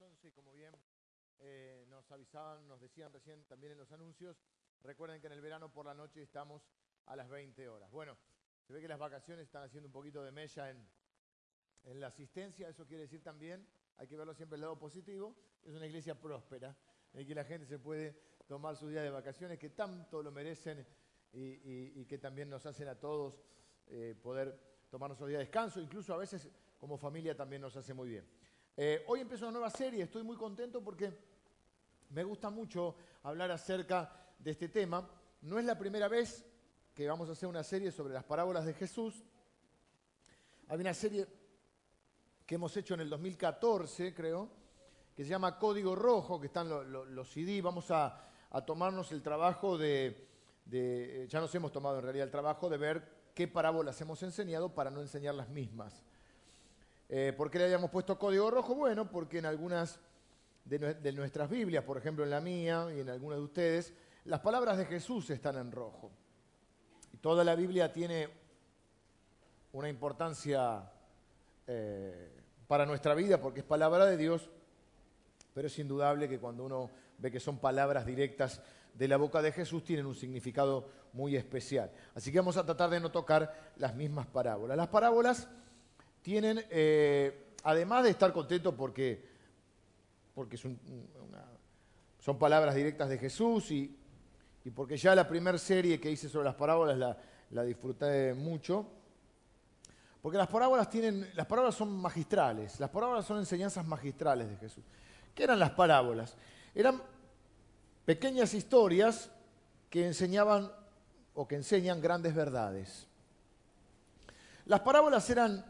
a las 11 y como bien eh, nos avisaban, nos decían recién también en los anuncios, recuerden que en el verano por la noche estamos a las 20 horas. Bueno, se ve que las vacaciones están haciendo un poquito de mella en, en la asistencia, eso quiere decir también, hay que verlo siempre el lado positivo, es una iglesia próspera, en que la gente se puede tomar sus días de vacaciones, que tanto lo merecen y, que también nos hacen a todos eh, poder tomarnos los días de descanso, incluso a veces como familia también nos hace muy bien. Eh, hoy empiezo una nueva serie, estoy muy contento porque me gusta mucho hablar acerca de este tema. No es la primera vez que vamos a hacer una serie sobre las parábolas de Jesús. Hay una serie que hemos hecho en el 2014, creo, que se llama Código Rojo, que están los, CD. Vamos a, tomarnos el trabajo de, ya nos hemos tomado en realidad el trabajo de ver qué parábolas hemos enseñado para no enseñar las mismas. Eh, ¿Por qué le habíamos puesto código rojo? Bueno, porque en algunas de, nuestras Biblias, por ejemplo en la mía y en algunas de ustedes, las palabras de Jesús están en rojo. Y toda la Biblia tiene una importancia eh, para nuestra vida porque es palabra de Dios, pero es indudable que cuando uno ve que son palabras directas de la boca de Jesús tienen un significado muy especial. Así que vamos a tratar de no tocar las mismas parábolas. Las parábolas tienen, eh, además de estar contentos porque, porque son, palabras directas de Jesús y, porque ya la primera serie que hice sobre las parábolas la, la, disfruté mucho, porque las parábolas, tienen, las parábolas son magistrales, las parábolas son enseñanzas magistrales de Jesús. ¿Qué eran las parábolas? Eran pequeñas historias que enseñaban o que enseñan grandes verdades. Las parábolas eran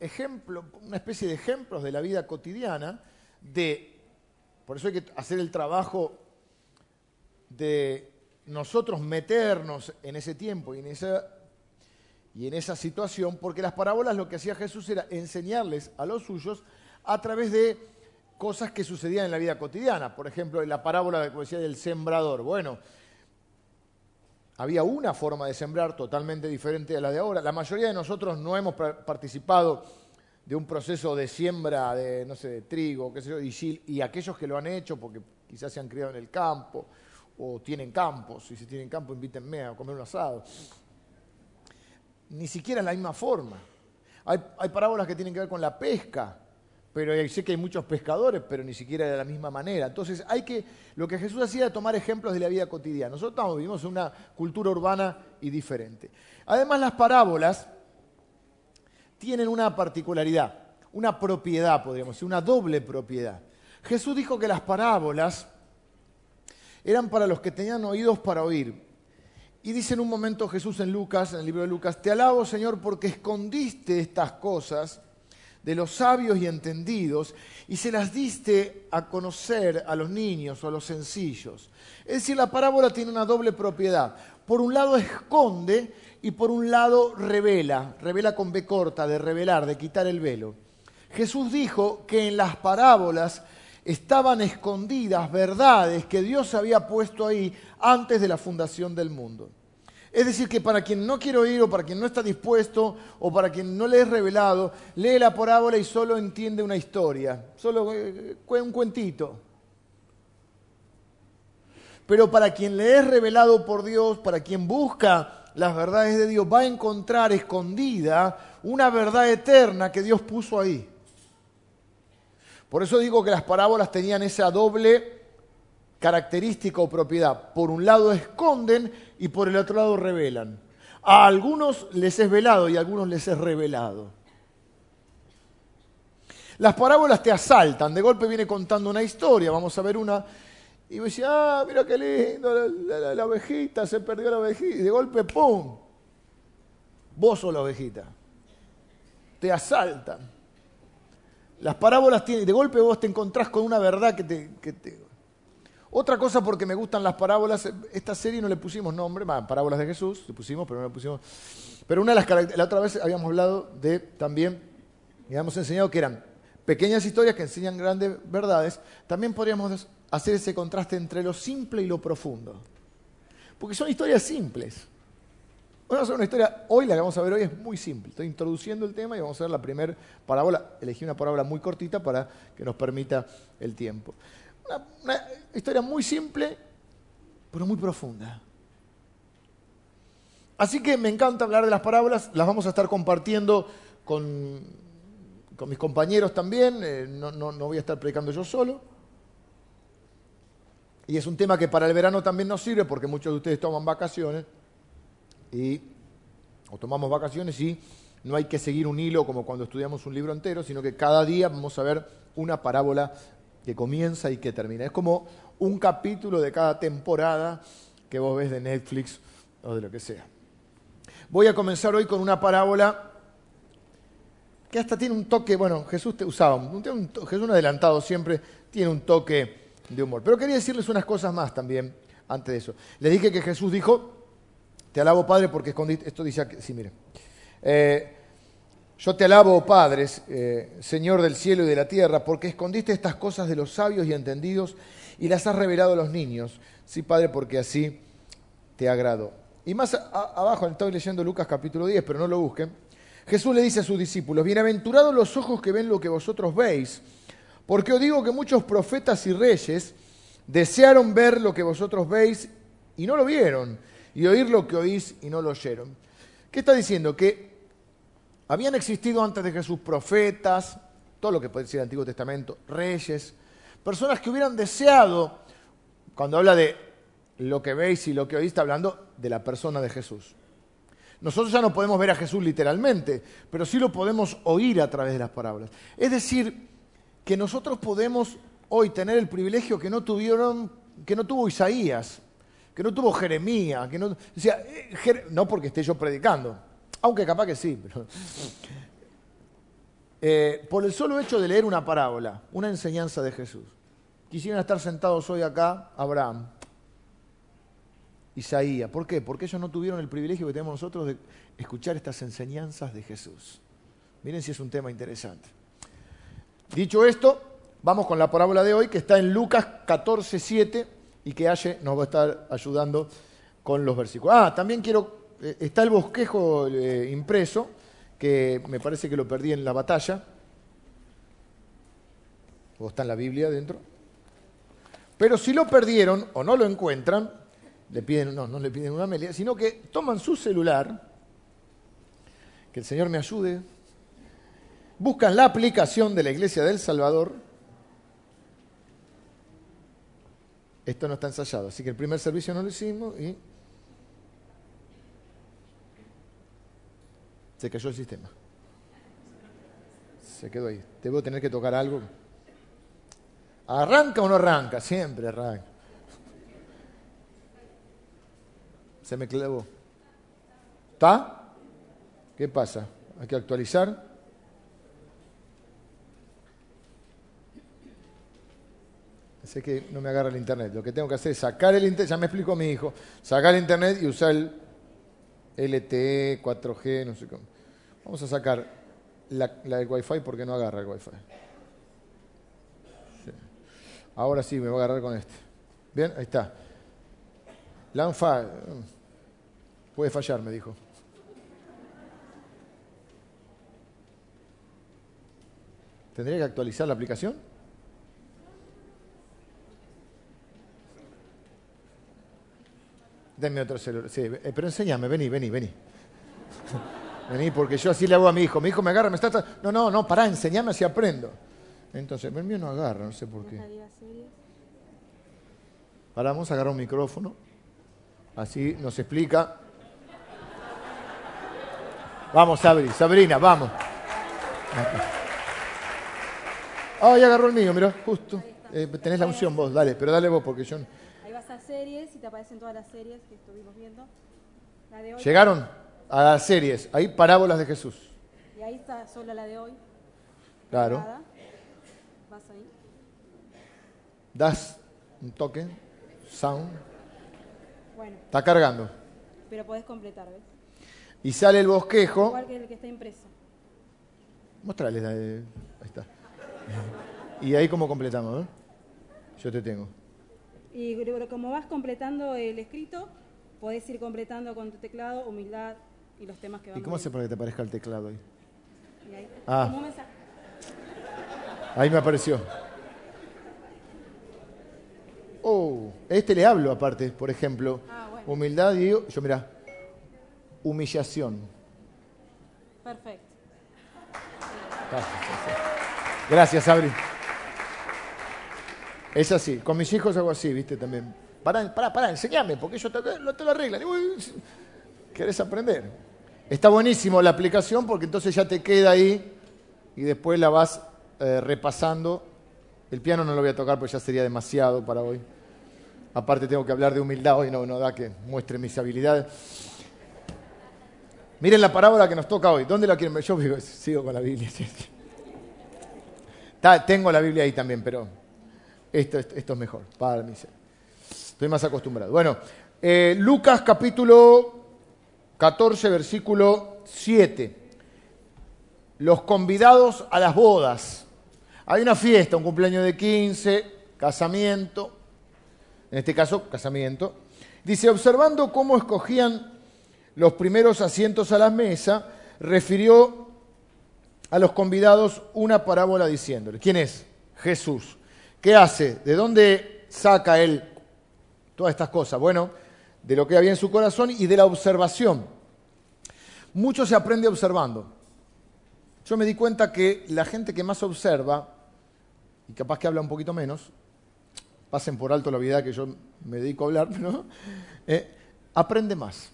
ejemplo, una especie de ejemplos de la vida cotidiana, de, por eso hay que hacer el trabajo de nosotros meternos en ese tiempo y en esa, y en esa situación, porque las parábolas lo que hacía Jesús era enseñarles a los suyos a través de cosas que sucedían en la vida cotidiana. Por ejemplo, la parábola como decía, del sembrador. Bueno, había una forma de sembrar totalmente diferente a la de ahora. La mayoría de nosotros no hemos participado de un proceso de siembra de, no sé, de trigo, qué sé yo, y, aquellos que lo han hecho porque quizás se han criado en el campo o tienen campos, y si tienen campo invítenme a comer un asado. Ni siquiera en la misma forma. Hay parábolas que tienen que ver con la pesca pero sé que hay muchos pescadores, pero ni siquiera de la misma manera. Entonces, hay que, lo que Jesús hacía era tomar ejemplos de la vida cotidiana. Nosotros vivimos en una cultura urbana y diferente. Además, las parábolas tienen una particularidad, una propiedad, podríamos decir, una doble propiedad. Jesús dijo que las parábolas eran para los que tenían oídos para oír. Y dice en un momento Jesús en Lucas, en el libro de Lucas, te alabo Señor porque escondiste estas cosas de los sabios y entendidos y se las diste a conocer a los niños o a los sencillos. Es decir, la parábola tiene una doble propiedad. Por un lado esconde y por un lado revela, revela con B corta, de revelar, de quitar el velo. Jesús dijo que en las parábolas estaban escondidas verdades que Dios había puesto ahí antes de la fundación del mundo. Es decir, que para quien no quiere oír o para quien no está dispuesto o para quien no le es revelado, lee la parábola y solo entiende una historia, solo eh, un cuentito. Pero para quien le es revelado por Dios, para quien busca las verdades de Dios, va a encontrar escondida una verdad eterna que Dios puso ahí. Por eso digo que las parábolas tenían esa doble característica o propiedad. Por un lado esconden y por el otro lado revelan. A algunos les es velado y a algunos les es revelado. Las parábolas te asaltan, de golpe viene contando una historia, vamos a ver una, y me dice, ah, mira qué lindo, la, ovejita, se perdió la ovejita, y de golpe, ¡pum! Vos sos la ovejita. Te asaltan. Las parábolas tienen, de golpe vos te encontrás con una verdad que te otra cosa porque me gustan las parábolas, esta serie no le pusimos nombre, parábolas de Jesús, le pusimos, pero no le pusimos. Pero una de las la otra vez habíamos hablado de también, y habíamos enseñado que eran pequeñas historias que enseñan grandes verdades, también podríamos hacer ese contraste entre lo simple y lo profundo. Porque son historias simples. Vamos a hacer una historia, hoy la que vamos a ver hoy es muy simple. Estoy introduciendo el tema y vamos a ver la primera parábola. Elegí una parábola muy cortita para que nos permita el tiempo. Una, historia muy simple, pero muy profunda. Así que me encanta hablar de las parábolas, las vamos a estar compartiendo con, mis compañeros también, eh, no, no voy a estar predicando yo solo. Y es un tema que para el verano también nos sirve porque muchos de ustedes toman vacaciones y, o tomamos vacaciones y no hay que seguir un hilo como cuando estudiamos un libro entero, sino que cada día vamos a ver una parábola comienza y que termina. Es como un capítulo de cada temporada que vos ves de Netflix o de lo que sea. Voy a comenzar hoy con una parábola que hasta tiene un toque, bueno, Jesús usaba, un, Jesús adelantado siempre tiene un toque de humor. Pero quería decirles unas cosas más también antes de eso. Les dije que Jesús dijo, te alabo, Padre, porque escondiste. Esto dice aquí, sí, mire. Eh, yo te alabo, Padre, eh, Señor del cielo y de la tierra, porque escondiste estas cosas de los sabios y entendidos y las has revelado a los niños. Sí, Padre, porque así te agrado. Y más abajo, estoy leyendo Lucas capítulo 10, pero no lo busquen. Jesús le dice a sus discípulos, bienaventurados los ojos que ven lo que vosotros veis, porque os digo que muchos profetas y reyes desearon ver lo que vosotros veis y no lo vieron y oír lo que oís y no lo oyeron. ¿Qué está diciendo? Que habían existido antes de Jesús profetas, todo lo que puede decir el Antiguo Testamento, reyes, personas que hubieran deseado, cuando habla de lo que veis y lo que oís, está hablando de la persona de Jesús. Nosotros ya no podemos ver a Jesús literalmente, pero sí lo podemos oír a través de las palabras. Es decir, que nosotros podemos hoy tener el privilegio que no tuvieron, que no tuvo Isaías, que no tuvo Jeremías, que no, eh, no porque esté yo predicando, aunque capaz que sí, pero, eh, por el solo hecho de leer una parábola, una enseñanza de Jesús. Quisieran estar sentados hoy acá Abraham, Isaías. ¿Por qué? Porque ellos no tuvieron el privilegio que tenemos nosotros de escuchar estas enseñanzas de Jesús. Miren si es un tema interesante. Dicho esto, vamos con la parábola de hoy que está en Lucas 14, 7 y que Aye nos va a estar ayudando con los versículos. Ah, también quiero, está el bosquejo eh, impreso, que me parece que lo perdí en la batalla, o está en la Biblia dentro. Pero si lo perdieron o no lo encuentran, le piden, no, no le piden una melia, sino que toman su celular, que el Señor me ayude, buscan la aplicación de la Iglesia del Salvador, Esto no está ensayado, así que el primer servicio no lo hicimos y se cayó el sistema. Se quedó ahí. Debo tener que tocar algo. ¿Arranca o no arranca? Siempre arranca. Se me clavó. ¿Está? ¿Qué pasa? ¿Hay que actualizar? sé que no me agarra el internet. Lo que tengo que hacer es sacar el internet, ya me explicó mi hijo, sacar el internet y usar el LTE, 4G, no sé cómo. Vamos a sacar la, del Wi-Fi porque no agarra el Wi-Fi. Ahora sí, me voy a agarrar con este. Bien, ahí está. Lanfa puede fallar, me dijo. ¿Tendría que actualizar la aplicación? Denme otro celular. Sí, eh, pero enséñame, vení, vení, vení. vení, porque yo así le hago a mi hijo. Mi hijo me agarra, me está... No, no, no, pará, enséñame así aprendo. Entonces, el mío no agarra, no sé por qué. Ahora vamos a agarrar un micrófono. Así nos explica. Vamos, Sabri, Sabrina, vamos. Ya agarró el mío, mira, justo. Eh, tenés la unción vos, dale, pero dale vos porque yo series y te aparecen todas las series que estuvimos viendo. Llegaron a las series, hay parábolas de Jesús. Y ahí está solo la de hoy. Claro. Vas ahí. Das un toque, sound. Bueno. Está cargando. Pero podés completar, ¿ves? Y sale el bosquejo. Igual que el que está impreso. Mostrales, ahí está. Y ahí cómo completamos, ¿eh? Yo te tengo. Y como vas completando el escrito, podés ir completando con tu teclado humildad, y los temas que ¿Y vamos cómo hace para que te aparezca el teclado ahí? Y ahí, Ah. Ahí me apareció. Oh, a este le hablo aparte, por ejemplo. Ah, bueno. Humildad y yo, mira, humillación. Perfecto. Gracias, Abri. Es así. Con mis hijos hago así, ¿viste? También. Pará, pará, pará, enseñame, porque ellos te, te lo arreglan. Uy, ¿Querés aprender? Está buenísimo la aplicación porque entonces ya te queda ahí y después la vas eh, repasando. El piano no lo voy a tocar porque ya sería demasiado para hoy. Aparte tengo que hablar de humildad hoy, no, no da que muestre mis habilidades. Miren la parábola que nos toca hoy. ¿Dónde la quieren ver? Yo sigo con la Biblia. Ta- tengo la Biblia ahí también, pero esto, es mejor. Para mí. Estoy más acostumbrado. Bueno, eh, Lucas capítulo 14, versículo 7. Los convidados a las bodas. Hay una fiesta, un cumpleaños de 15, casamiento. En este caso, casamiento. Dice, observando cómo escogían los primeros asientos a la mesa, refirió a los convidados una parábola diciéndole, ¿quién es? Jesús. ¿Qué hace? ¿De dónde saca él todas estas cosas? Bueno, de lo que había en su corazón y de la observación. Mucho se aprende observando. Yo me di cuenta que la gente que más observa, y capaz que habla un poquito menos, pasen por alto la vida que yo me dedico a hablar, pero eh, aprende más.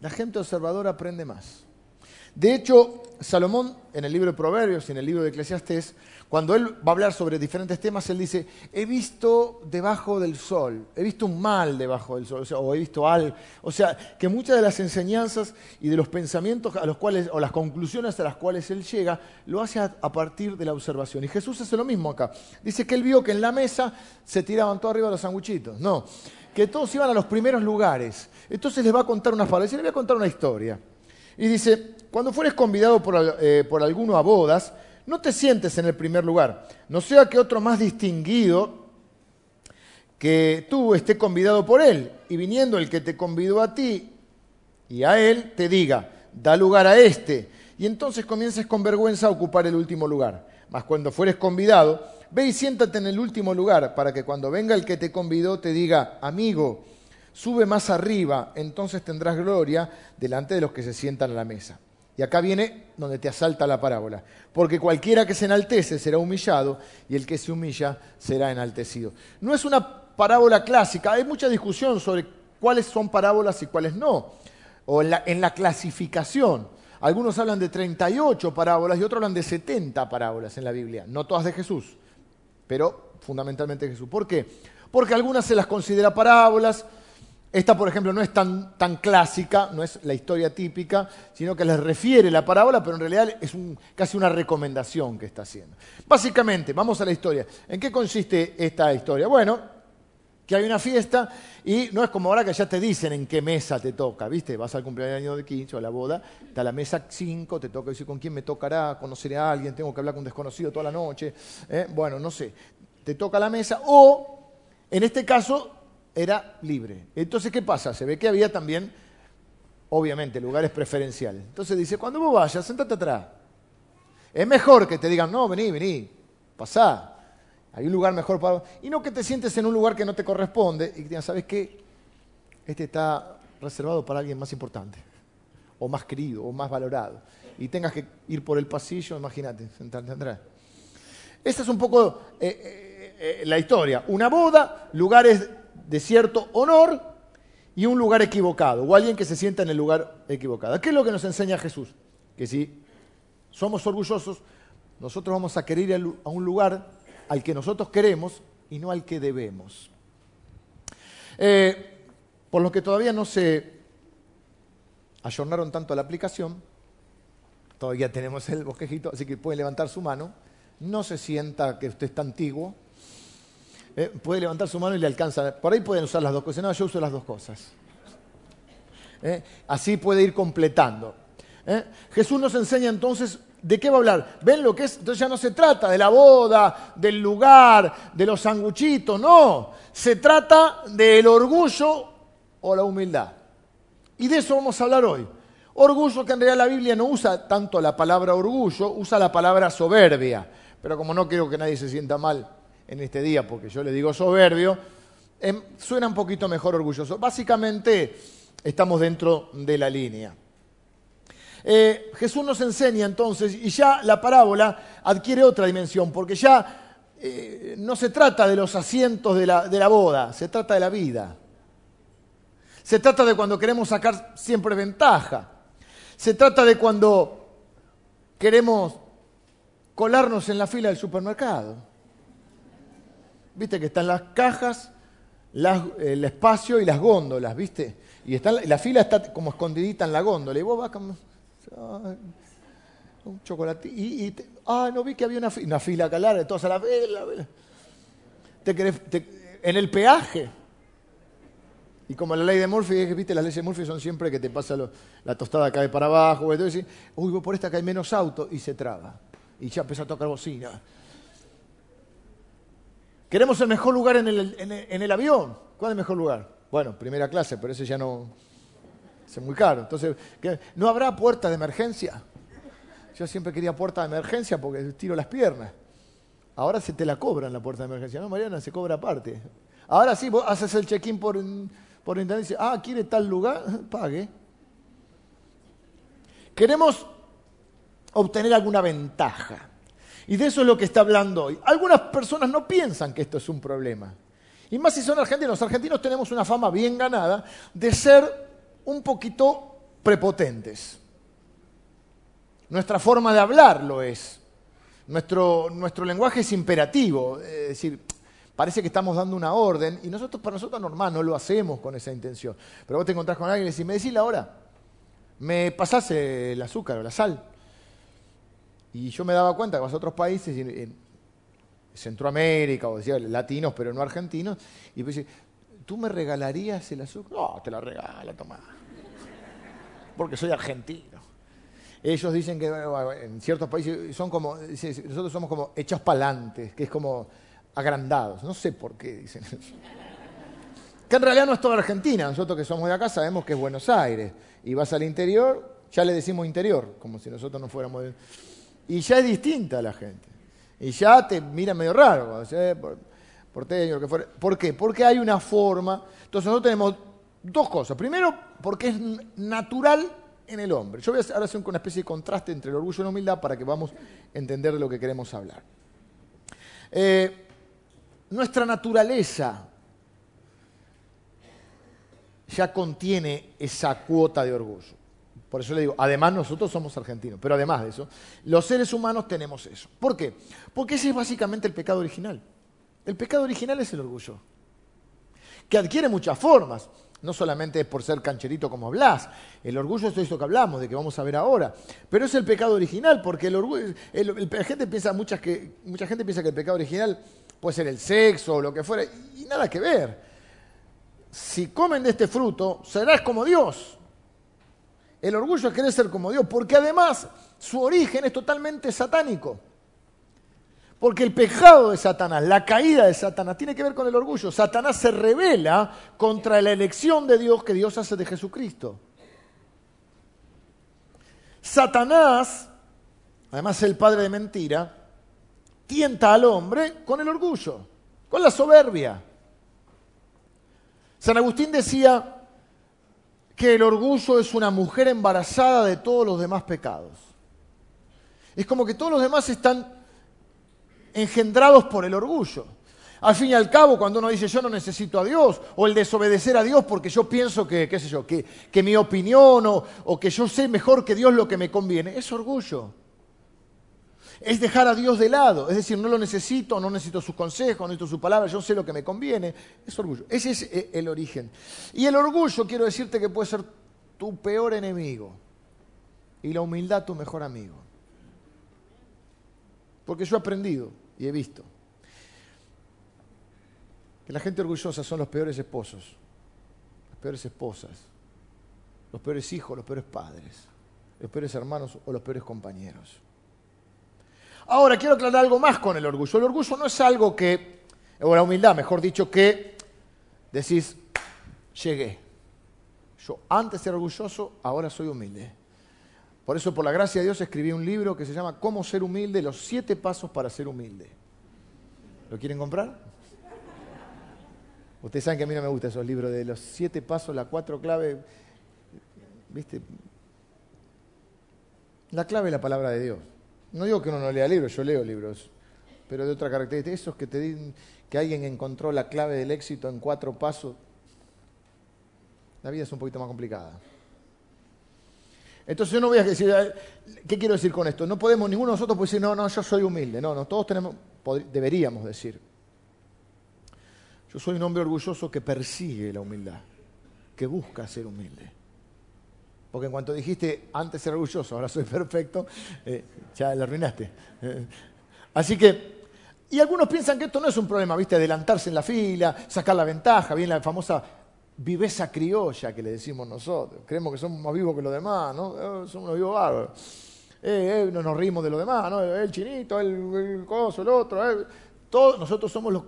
La gente observadora aprende más. De hecho, Salomón, en el libro de Proverbios y en el libro de Eclesiastés, cuando él va a hablar sobre diferentes temas, él dice, he visto debajo del sol, he visto un mal debajo del sol, o, sea, he visto algo. O sea, que muchas de las enseñanzas y de los pensamientos a los cuales, o las conclusiones a las cuales él llega, lo hace a, partir de la observación. Y Jesús hace lo mismo acá. Dice que él vio que en la mesa se tiraban todo arriba los sanguchitos. No, que todos iban a los primeros lugares. Entonces les va a contar unas palabras, y les voy a contar una historia. Y dice, cuando fueres convidado por, eh, por alguno a bodas, no te sientes en el primer lugar, no sea que otro más distinguido que tú esté convidado por él, y viniendo el que te convidó a ti y a él, te diga, da lugar a este, y entonces comiences con vergüenza a ocupar el último lugar. Mas cuando fueres convidado, ve y siéntate en el último lugar, para que cuando venga el que te convidó te diga, amigo, sube más arriba, entonces tendrás gloria delante de los que se sientan a la mesa. Y acá viene donde te asalta la parábola. Porque cualquiera que se enaltece será humillado y el que se humilla será enaltecido. No es una parábola clásica, hay mucha discusión sobre cuáles son parábolas y cuáles no, o en la, clasificación. Algunos hablan de 38 parábolas y otros hablan de 70 parábolas en la Biblia, no todas de Jesús, pero fundamentalmente de Jesús. ¿Por qué? Porque algunas se las considera parábolas, esta, por ejemplo, no es tan, tan clásica, no es la historia típica, sino que les refiere la parábola, pero en realidad es casi una recomendación que está haciendo. Básicamente, vamos a la historia. ¿En qué consiste esta historia? Bueno, que hay una fiesta y no es como ahora que ya te dicen en qué mesa te toca, ¿viste? Vas al cumpleaños de 15 o a la boda, está la mesa 5, te toca decir con quién me tocará, conoceré a alguien, tengo que hablar con un desconocido toda la noche, ¿eh? bueno, no sé, te toca la mesa o, en este caso, era libre. Entonces, ¿qué pasa? Se ve que había también, obviamente, lugares preferenciales. Entonces dice, cuando vos vayas, sentate atrás. Es mejor que te digan, no, vení, vení, pasá. Hay un lugar mejor para... Y no que te sientes en un lugar que no te corresponde y que digan, ¿sabes qué? Este está reservado para alguien más importante, o más querido, o más valorado. Y tengas que ir por el pasillo, imagínate, sentarte atrás. Esta es un poco eh, eh, eh, la historia. Una boda, lugares de cierto honor y un lugar equivocado, o alguien que se sienta en el lugar equivocado. ¿Qué es lo que nos enseña Jesús? Que si somos orgullosos, nosotros vamos a querer ir a un lugar al que nosotros queremos y no al que debemos. Eh, por lo que todavía no se ayornaron tanto a la aplicación, todavía tenemos el bosquejito, así que puede levantar su mano. No se sienta que usted está antiguo. Eh, puede levantar su mano y le alcanza. Por ahí pueden usar las dos cosas. No, yo uso las dos cosas. Eh, Así puede ir completando. Eh, Jesús nos enseña entonces de qué va a hablar. ¿Ven lo que es? Entonces ya no se trata de la boda, del lugar, de los sanguchitos, no. Se trata del orgullo o la humildad. Y de eso vamos a hablar hoy. Orgullo que en realidad la Biblia no usa tanto la palabra orgullo, usa la palabra soberbia. Pero como no quiero que nadie se sienta mal en este día porque yo le digo soberbio, em, suena un poquito mejor orgulloso. Básicamente estamos dentro de la línea. Eh, Jesús nos enseña entonces, y ya la parábola adquiere otra dimensión, porque ya eh, no se trata de los asientos de la, de la boda, se trata de la vida. Se trata de cuando queremos sacar siempre ventaja. Se trata de cuando queremos colarnos en la fila del supermercado. Viste que están las cajas, el espacio y las góndolas, ¿viste? Y está, la fila está como escondidita en la góndola. Y vos vas como... un chocolate. Y, ah, no vi que había una, fila, una fila calar, todos a la vela. Te querés, en el peaje. Y como la ley de Murphy, viste, las leyes de Murphy son siempre que te pasa la tostada cae para abajo, y uy, por esta cae menos auto, y se traba. Y ya empieza a tocar bocina. Queremos el mejor lugar en el, avión. ¿Cuál es el mejor lugar? Bueno, primera clase, pero ese ya no, es muy caro. Entonces, ¿no habrá puerta de emergencia? Yo siempre quería puerta de emergencia porque tiro las piernas. Ahora se te la cobran la puerta de emergencia. No, Mariana, se cobra aparte. Ahora sí, vos haces el check-in por, por internet y dices, ah, ¿quiere tal lugar? Pague. Queremos obtener alguna ventaja. Y de eso es lo que está hablando hoy. Algunas personas no piensan que esto es un problema. Y más si son argentinos. Los argentinos tenemos una fama bien ganada de ser un poquito prepotentes. Nuestra forma de hablar lo es. Nuestro, nuestro lenguaje es imperativo, es decir, parece que estamos dando una orden y nosotros para nosotros normal no lo hacemos con esa intención. Pero vos te encontrás con alguien y decís, me decís la hora, me pasás el azúcar o la sal. Y yo me daba cuenta que vas a otros países, en Centroamérica, o decía latinos, pero no argentinos, y pues ¿tú me regalarías el azúcar? No, te la regala, toma porque soy argentino. Ellos dicen que en ciertos países son como, nosotros somos como hechos palantes, que es como agrandados. No sé por qué dicen eso. Que en realidad no es toda Argentina. Nosotros que somos de acá sabemos que es Buenos Aires. Y vas al interior, ya le decimos interior, como si nosotros no fuéramos de... Y ya es distinta la gente. Y ya te mira medio raro, eh, por, porteño, lo que fuera. ¿Por qué? Porque hay una forma. Entonces nosotros tenemos Dos cosas. Primero, porque es natural en el hombre. Yo voy a ahora hacer una especie de contraste entre el orgullo y la humildad para que vamos a entender de lo que queremos hablar. Eh, nuestra naturaleza ya contiene esa cuota de orgullo. Por eso le digo, además nosotros somos argentinos, pero además de eso, los seres humanos tenemos eso. ¿Por qué? Porque ese es básicamente el pecado original. El pecado original es el orgullo, que adquiere muchas formas no solamente por ser cancherito como Blas, el orgullo es esto que hablamos, de que vamos a ver ahora, pero es el pecado original, porque el orgullo, gente piensa, muchas que, mucha gente piensa que el pecado original puede ser el sexo o lo que fuera, y nada que ver. Si comen de este fruto, serás como Dios. El orgullo es querer ser como Dios, porque además su origen es totalmente satánico. Porque el pecado de Satanás, la caída de Satanás, tiene que ver con el orgullo. Satanás se revela contra la elección de Dios que Dios hace de Jesucristo. Satanás, además el padre de mentira, tienta al hombre con el orgullo, con la soberbia. San Agustín decía que el orgullo es una mujer embarazada de todos los demás pecados. Es como que todos los demás están engendrados por el orgullo. Al fin y al cabo, cuando uno dice yo no necesito a Dios, o el desobedecer a Dios porque yo pienso que, qué sé yo, que, mi opinión o, o que yo sé mejor que Dios lo que me conviene, es orgullo. Es dejar a Dios de lado, es decir, no lo necesito, no necesito sus consejos, no necesito su palabra, yo sé lo que me conviene, es orgullo. Ese es eh, el origen. Y el orgullo, quiero decirte que puede ser tu peor enemigo y la humildad tu mejor amigo. Porque yo he aprendido y he visto que la gente orgullosa son los peores esposos, las peores esposas, los peores hijos, los peores padres, los peores hermanos o los peores compañeros. Ahora, quiero aclarar algo más con el orgullo. El orgullo no es algo que, o la humildad, mejor dicho, que decís, llegué. Yo antes era orgulloso, ahora soy humilde. Por eso, por la gracia de Dios, escribí un libro que se llama Cómo ser humilde, los siete pasos para ser humilde. ¿Lo quieren comprar? Ustedes saben que a mí no me gustan esos libros de los siete pasos, las cuatro claves. ¿Viste? La clave es la palabra de Dios. No digo que uno no lea libros, yo leo libros, pero de otra característica. Esos que te dicen que alguien encontró la clave del éxito en cuatro pasos, la vida es un poquito más complicada. Entonces yo no voy a decir, ¿qué quiero decir con esto? No podemos, ninguno de nosotros puede decir, no, no, yo soy humilde. No, no, todos tenemos, deberíamos decir. Yo soy un hombre orgulloso que persigue la humildad, que busca ser humilde. Porque en cuanto dijiste, antes era orgulloso, ahora soy perfecto, eh, ya le arruinaste. Eh, así que, y algunos piensan que esto no es un problema, ¿viste? Adelantarse en la fila, sacar la ventaja, bien la famosa viveza criolla que le decimos nosotros. Creemos que somos más vivos que los demás, ¿no? Eh, somos unos vivos bárbaros. No nos rimos de los demás, ¿no? El chinito, el, el coso, el otro. Todos nosotros somos los...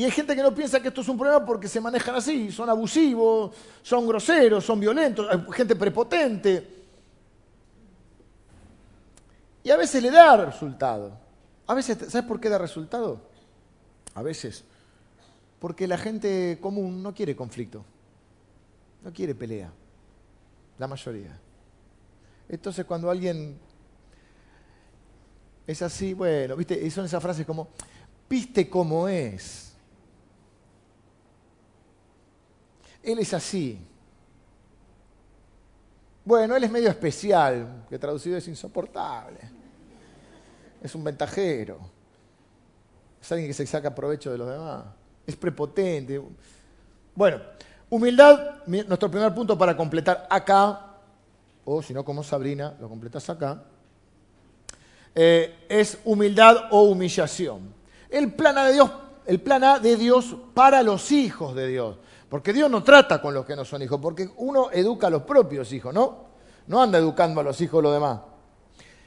Y hay gente que no piensa que esto es un problema porque se manejan así, son abusivos, son groseros, son violentos, hay gente prepotente. Y a veces le da resultado. A veces, ¿sabes por qué da resultado? A veces porque la gente común no quiere conflicto, no quiere pelea, la mayoría. Entonces cuando alguien es así, bueno, viste, y son esas frases como, viste cómo es. Él es así. Bueno, él es medio especial, que traducido es insoportable. Es un ventajero. Es alguien que se saca provecho de los demás es prepotente. Bueno, humildad, nuestro primer punto para completar acá, o si no como Sabrina, lo completas acá, eh, es humildad o humillación. El plan, A de Dios, el plan A de Dios para los hijos de Dios. Porque Dios no trata con los que no son hijos, porque uno educa a los propios hijos, ¿no? No anda educando a los hijos de los demás.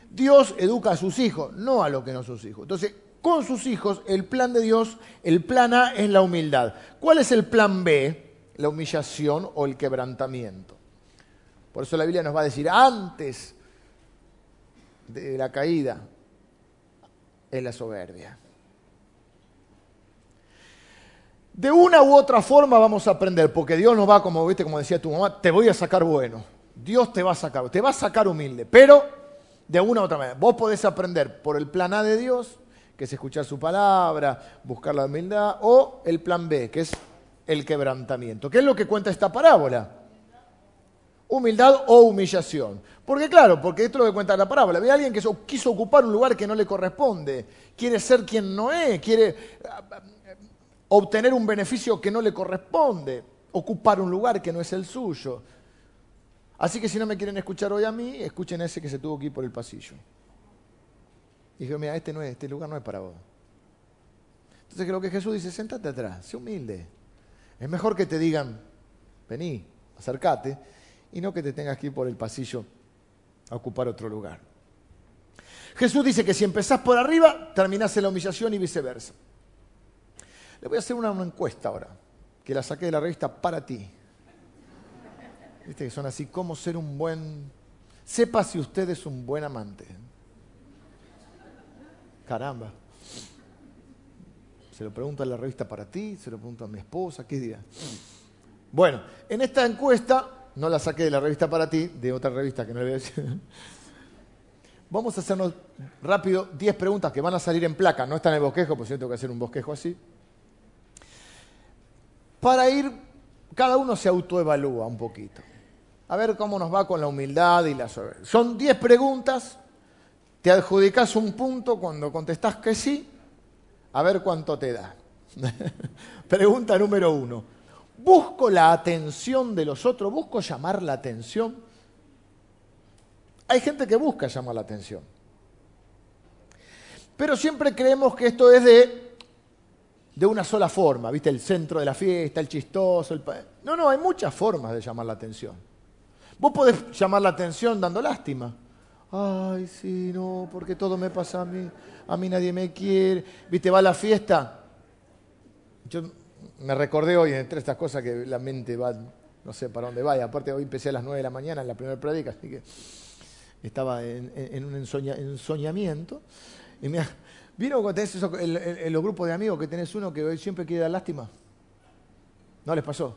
Dios educa a sus hijos, no a los que no son hijos. Entonces, con sus hijos, el plan de Dios, el plan A es la humildad. ¿Cuál es el plan B? La humillación o el quebrantamiento. Por eso la Biblia nos va a decir, antes de la caída es la soberbia. De una u otra forma vamos a aprender, porque Dios nos va, como viste, como decía tu mamá, te voy a sacar bueno. Dios te va a sacar, te va a sacar humilde, pero de una u otra manera. Vos podés aprender por el plan A de Dios que es escuchar su palabra, buscar la humildad, o el plan B, que es el quebrantamiento. ¿Qué es lo que cuenta esta parábola? Humildad o humillación. Porque claro, porque esto es lo que cuenta la parábola. Ve a alguien que quiso ocupar un lugar que no le corresponde, quiere ser quien no es, quiere obtener un beneficio que no le corresponde, ocupar un lugar que no es el suyo. Así que si no me quieren escuchar hoy a mí, escuchen a ese que se tuvo que ir por el pasillo. Y mira, este, no es, este lugar no es para vos. Entonces creo que Jesús dice, sentate atrás, sé humilde. Es mejor que te digan, vení, acércate, y no que te tengas que ir por el pasillo a ocupar otro lugar. Jesús dice que si empezás por arriba, terminás en la humillación y viceversa. Le voy a hacer una, encuesta ahora, que la saqué de la revista Para ti. Viste que son así, cómo ser un buen... Sepa si usted es un buen amante. Caramba. Se lo pregunto a la revista para ti, se lo pregunto a mi esposa, ¿qué día? Bueno, en esta encuesta, no la saqué de la revista para ti, de otra revista que no le voy a decir. Vamos a hacernos rápido 10 preguntas que van a salir en placa, no está en el bosquejo, pues yo tengo que hacer un bosquejo así. Para ir, cada uno se autoevalúa un poquito. A ver cómo nos va con la humildad y la soberanía. Son 10 preguntas te adjudicas un punto cuando contestás que sí, a ver cuánto te da. Pregunta número uno. ¿Busco la atención de los otros? ¿Busco llamar la atención? Hay gente que busca llamar la atención. Pero siempre creemos que esto es de, de una sola forma, ¿viste? El centro de la fiesta, el chistoso. El... No, no, hay muchas formas de llamar la atención. Vos podés llamar la atención dando lástima. Ay, sí, no, porque todo me pasa a mí. A mí nadie me quiere. ¿Viste? Va a la fiesta. Yo me recordé hoy entre estas cosas que la mente va no sé para dónde vaya. Aparte, hoy empecé a las 9 de la mañana en la primera prédica, así que estaba en, un ensoñamiento. Y mira, ¿vieron cuando tenés eso, los grupos de amigos que tenés uno que siempre quiere dar lástima? ¿No les pasó?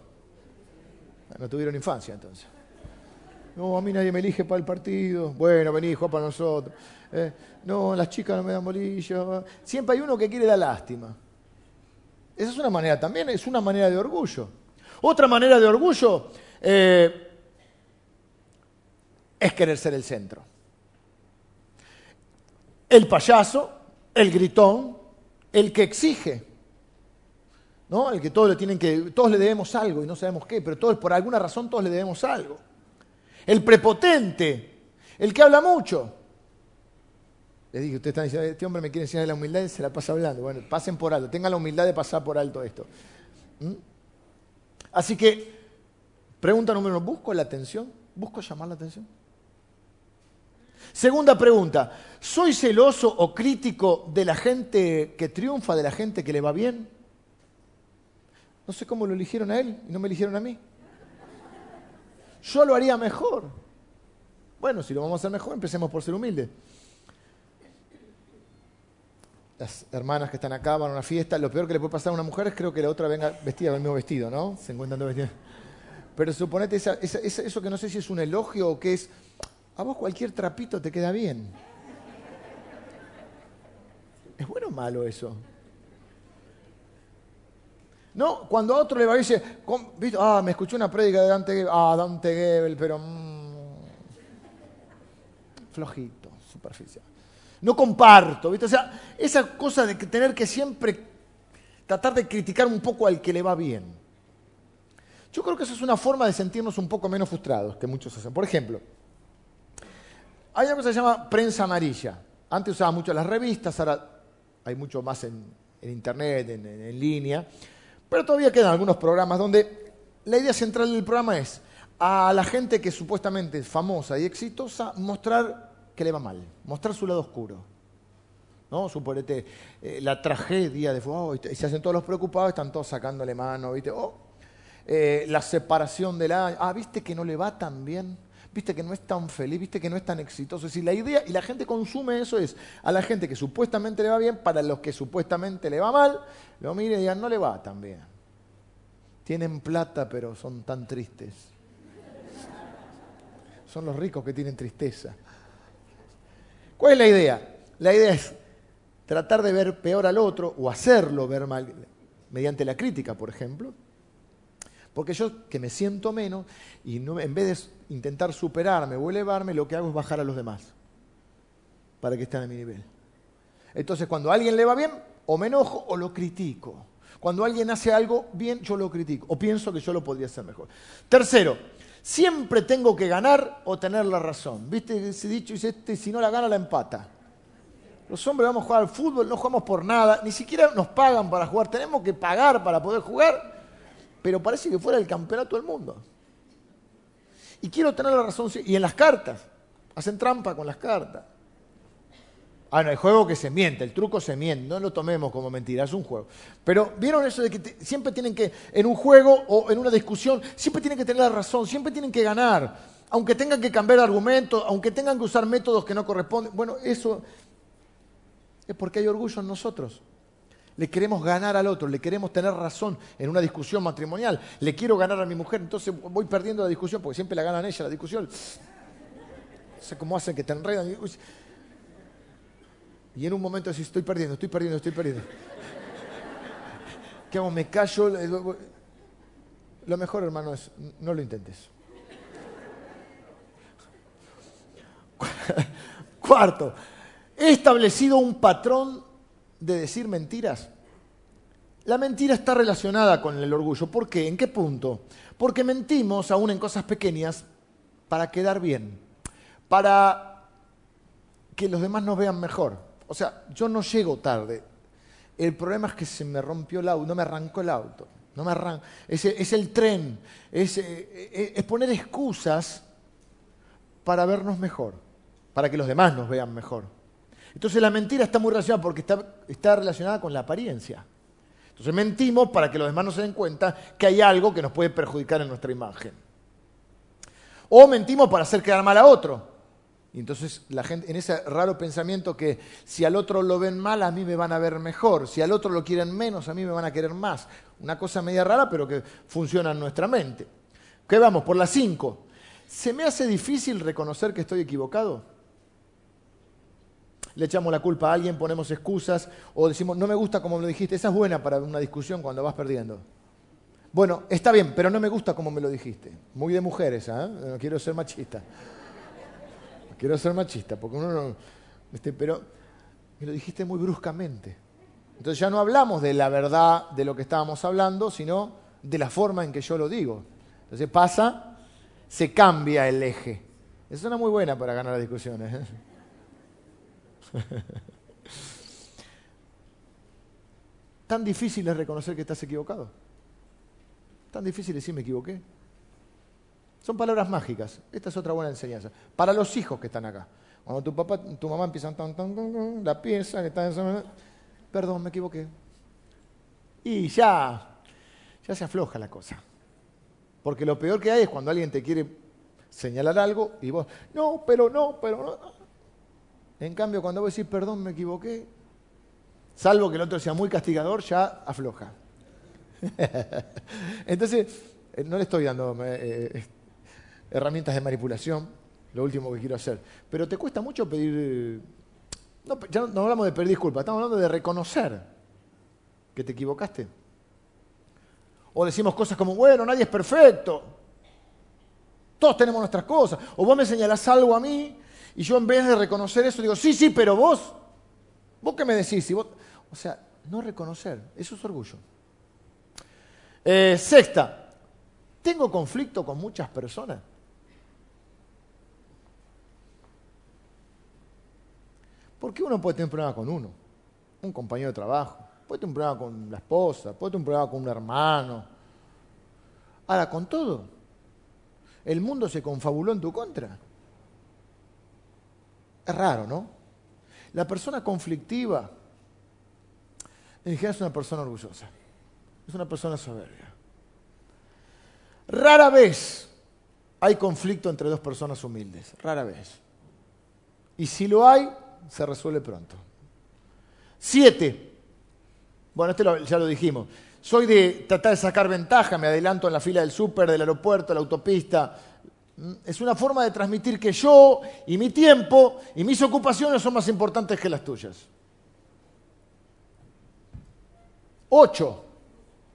No tuvieron infancia entonces. No, a mí nadie me elige para el partido. Bueno, vení, juega para nosotros. Eh, no, las chicas no me dan bolilla. Siempre hay uno que quiere dar lástima. Esa es una manera también, es una manera de orgullo. Otra manera de orgullo eh, es querer ser el centro. El payaso, el gritón, el que exige. ¿no? El que todos le tienen que, todos le debemos algo y no sabemos qué, pero todos, por alguna razón todos le debemos algo el prepotente, el que habla mucho. Le dije, ustedes están diciendo, este hombre me quiere enseñar la humildad y se la pasa hablando. Bueno, pasen por alto, tengan la humildad de pasar por alto esto. ¿Mm? Así que, pregunta número uno, ¿busco la atención? ¿Busco llamar la atención? Segunda pregunta, ¿soy celoso o crítico de la gente que triunfa, de la gente que le va bien? No sé cómo lo eligieron a él y no me eligieron a mí yo lo haría mejor. Bueno, si lo vamos a hacer mejor, empecemos por ser humildes. Las hermanas que están acá van a una fiesta, lo peor que le puede pasar a una mujer es creo que la otra venga vestida con el mismo vestido, ¿no? Se encuentran dos vestidos. Pero suponete eso que no sé si es un elogio o qué es, a vos cualquier trapito te queda bien. ¿Es bueno o malo eso? No, cuando a otro le va a decir, ah, me escuché una prédica de Dante Gebel, ah, Dante Gebel, pero mm, flojito, superficial. No comparto, ¿viste? O sea, esa cosa de tener que siempre tratar de criticar un poco al que le va bien. Yo creo que eso es una forma de sentirnos un poco menos frustrados que muchos hacen. Por ejemplo, hay cosa que se llama prensa amarilla. Antes usaba mucho las revistas, ahora hay mucho más en, internet, en línea. Pero todavía quedan algunos programas donde la idea central del programa es a la gente que supuestamente es famosa y exitosa mostrar que le va mal, mostrar su lado oscuro. ¿No? Suponete eh, la tragedia de oh, y se hacen todos los preocupados, están todos sacándole mano, ¿viste? Oh, eh, la separación de la. Ah, ¿viste que no le va tan bien? Viste que no es tan feliz, viste que no es tan exitoso. Es decir, la idea, y la gente consume eso, es a la gente que supuestamente le va bien, para los que supuestamente le va mal, lo miren y digan, no le va tan bien. Tienen plata, pero son tan tristes. Son los ricos que tienen tristeza. ¿Cuál es la idea? La idea es tratar de ver peor al otro o hacerlo ver mal, mediante la crítica, por ejemplo, porque yo que me siento menos y no, en vez de intentar superarme o elevarme, lo que hago es bajar a los demás para que estén a mi nivel. Entonces, cuando a alguien le va bien, o me enojo o lo critico. Cuando alguien hace algo bien, yo lo critico o pienso que yo lo podría hacer mejor. Tercero, siempre tengo que ganar o tener la razón. ¿Viste ese dicho? Dice, este, si no la gana, la empata. Los hombres vamos a jugar al fútbol, no jugamos por nada, ni siquiera nos pagan para jugar, tenemos que pagar para poder jugar pero parece que fuera el campeonato del mundo. Y quiero tener la razón. Y en las cartas, hacen trampa con las cartas. Ah, no, el juego que se miente, el truco se miente, no lo tomemos como mentira, es un juego. Pero vieron eso de que siempre tienen que, en un juego o en una discusión, siempre tienen que tener la razón, siempre tienen que ganar, aunque tengan que cambiar argumentos, aunque tengan que usar métodos que no corresponden. Bueno, eso es porque hay orgullo en nosotros. Le queremos ganar al otro, le queremos tener razón en una discusión matrimonial. Le quiero ganar a mi mujer, entonces voy perdiendo la discusión porque siempre la ganan ella la discusión. No sé cómo hacen que te enredan. Y en un momento así, estoy perdiendo, estoy perdiendo, estoy perdiendo. ¿Qué hago? Me callo. Lo mejor, hermano, es no lo intentes. Cuarto, he establecido un patrón de decir mentiras? La mentira está relacionada con el orgullo. ¿Por qué? ¿En qué punto? Porque mentimos aún en cosas pequeñas para quedar bien, para que los demás nos vean mejor. O sea, yo no llego tarde. El problema es que se me rompió el auto, no me arrancó el auto. No me arranca. Es, es, el tren. Es, eh, es poner excusas para vernos mejor, para que los demás nos vean mejor. Entonces la mentira está muy relacionada porque está, relacionada con la apariencia. Entonces mentimos para que los demás no se den cuenta que hay algo que nos puede perjudicar en nuestra imagen. O mentimos para hacer quedar mal a otro. Y entonces la gente, en ese raro pensamiento que si al otro lo ven mal, a mí me van a ver mejor. Si al otro lo quieren menos, a mí me van a querer más. Una cosa media rara, pero que funciona en nuestra mente. ¿Qué vamos? Por las cinco. ¿Se me hace difícil reconocer que estoy equivocado? Le echamos la culpa a alguien, ponemos excusas o decimos, no me gusta como me lo dijiste. Esa es buena para una discusión cuando vas perdiendo. Bueno, está bien, pero no me gusta como me lo dijiste. Muy de mujeres, ¿eh? No quiero ser machista. quiero ser machista, porque uno no... Este, pero me lo dijiste muy bruscamente. Entonces ya no hablamos de la verdad de lo que estábamos hablando, sino de la forma en que yo lo digo. Entonces pasa, se cambia el eje. Es una muy buena para ganar las discusiones. ¿eh? Tan difícil es reconocer que estás equivocado. Tan difícil decir me equivoqué. Son palabras mágicas. Esta es otra buena enseñanza. Para los hijos que están acá. Cuando tu papá, tu mamá empiezan tan, tan, tan, la pieza que está en perdón, me equivoqué. Y ya, ya se afloja la cosa. Porque lo peor que hay es cuando alguien te quiere señalar algo y vos, no, pero no, pero no. En cambio, cuando vos decís, perdón, me equivoqué, salvo que el otro sea muy castigador, ya afloja. Entonces, eh, no le estoy dando eh, eh, herramientas de manipulación, lo último que quiero hacer. Pero te cuesta mucho pedir... No, ya no hablamos de pedir disculpas, estamos hablando de reconocer que te equivocaste. O decimos cosas como, bueno, nadie es perfecto. Todos tenemos nuestras cosas. O vos me señalás algo a mí y yo en vez de reconocer eso digo, sí, sí, pero vos, vos qué me decís. vos... O sea, no reconocer, eso es orgullo. Eh, sexta, tengo conflicto con muchas personas. Porque uno puede tener un problema con uno, un compañero de trabajo, puede tener un problema con la esposa, puede tener un problema con un hermano. Ahora, con todo, el mundo se confabuló en tu contra. Es raro, ¿no? La persona conflictiva, en es una persona orgullosa, es una persona soberbia. Rara vez hay conflicto entre dos personas humildes, rara vez. Y si lo hay, se resuelve pronto. Siete, bueno, este ya lo dijimos. Soy de tratar de sacar ventaja, me adelanto en la fila del súper, del aeropuerto, la autopista. Mm, es una forma de transmitir que yo y mi tiempo y mis ocupaciones son más importantes que las tuyas. Ocho.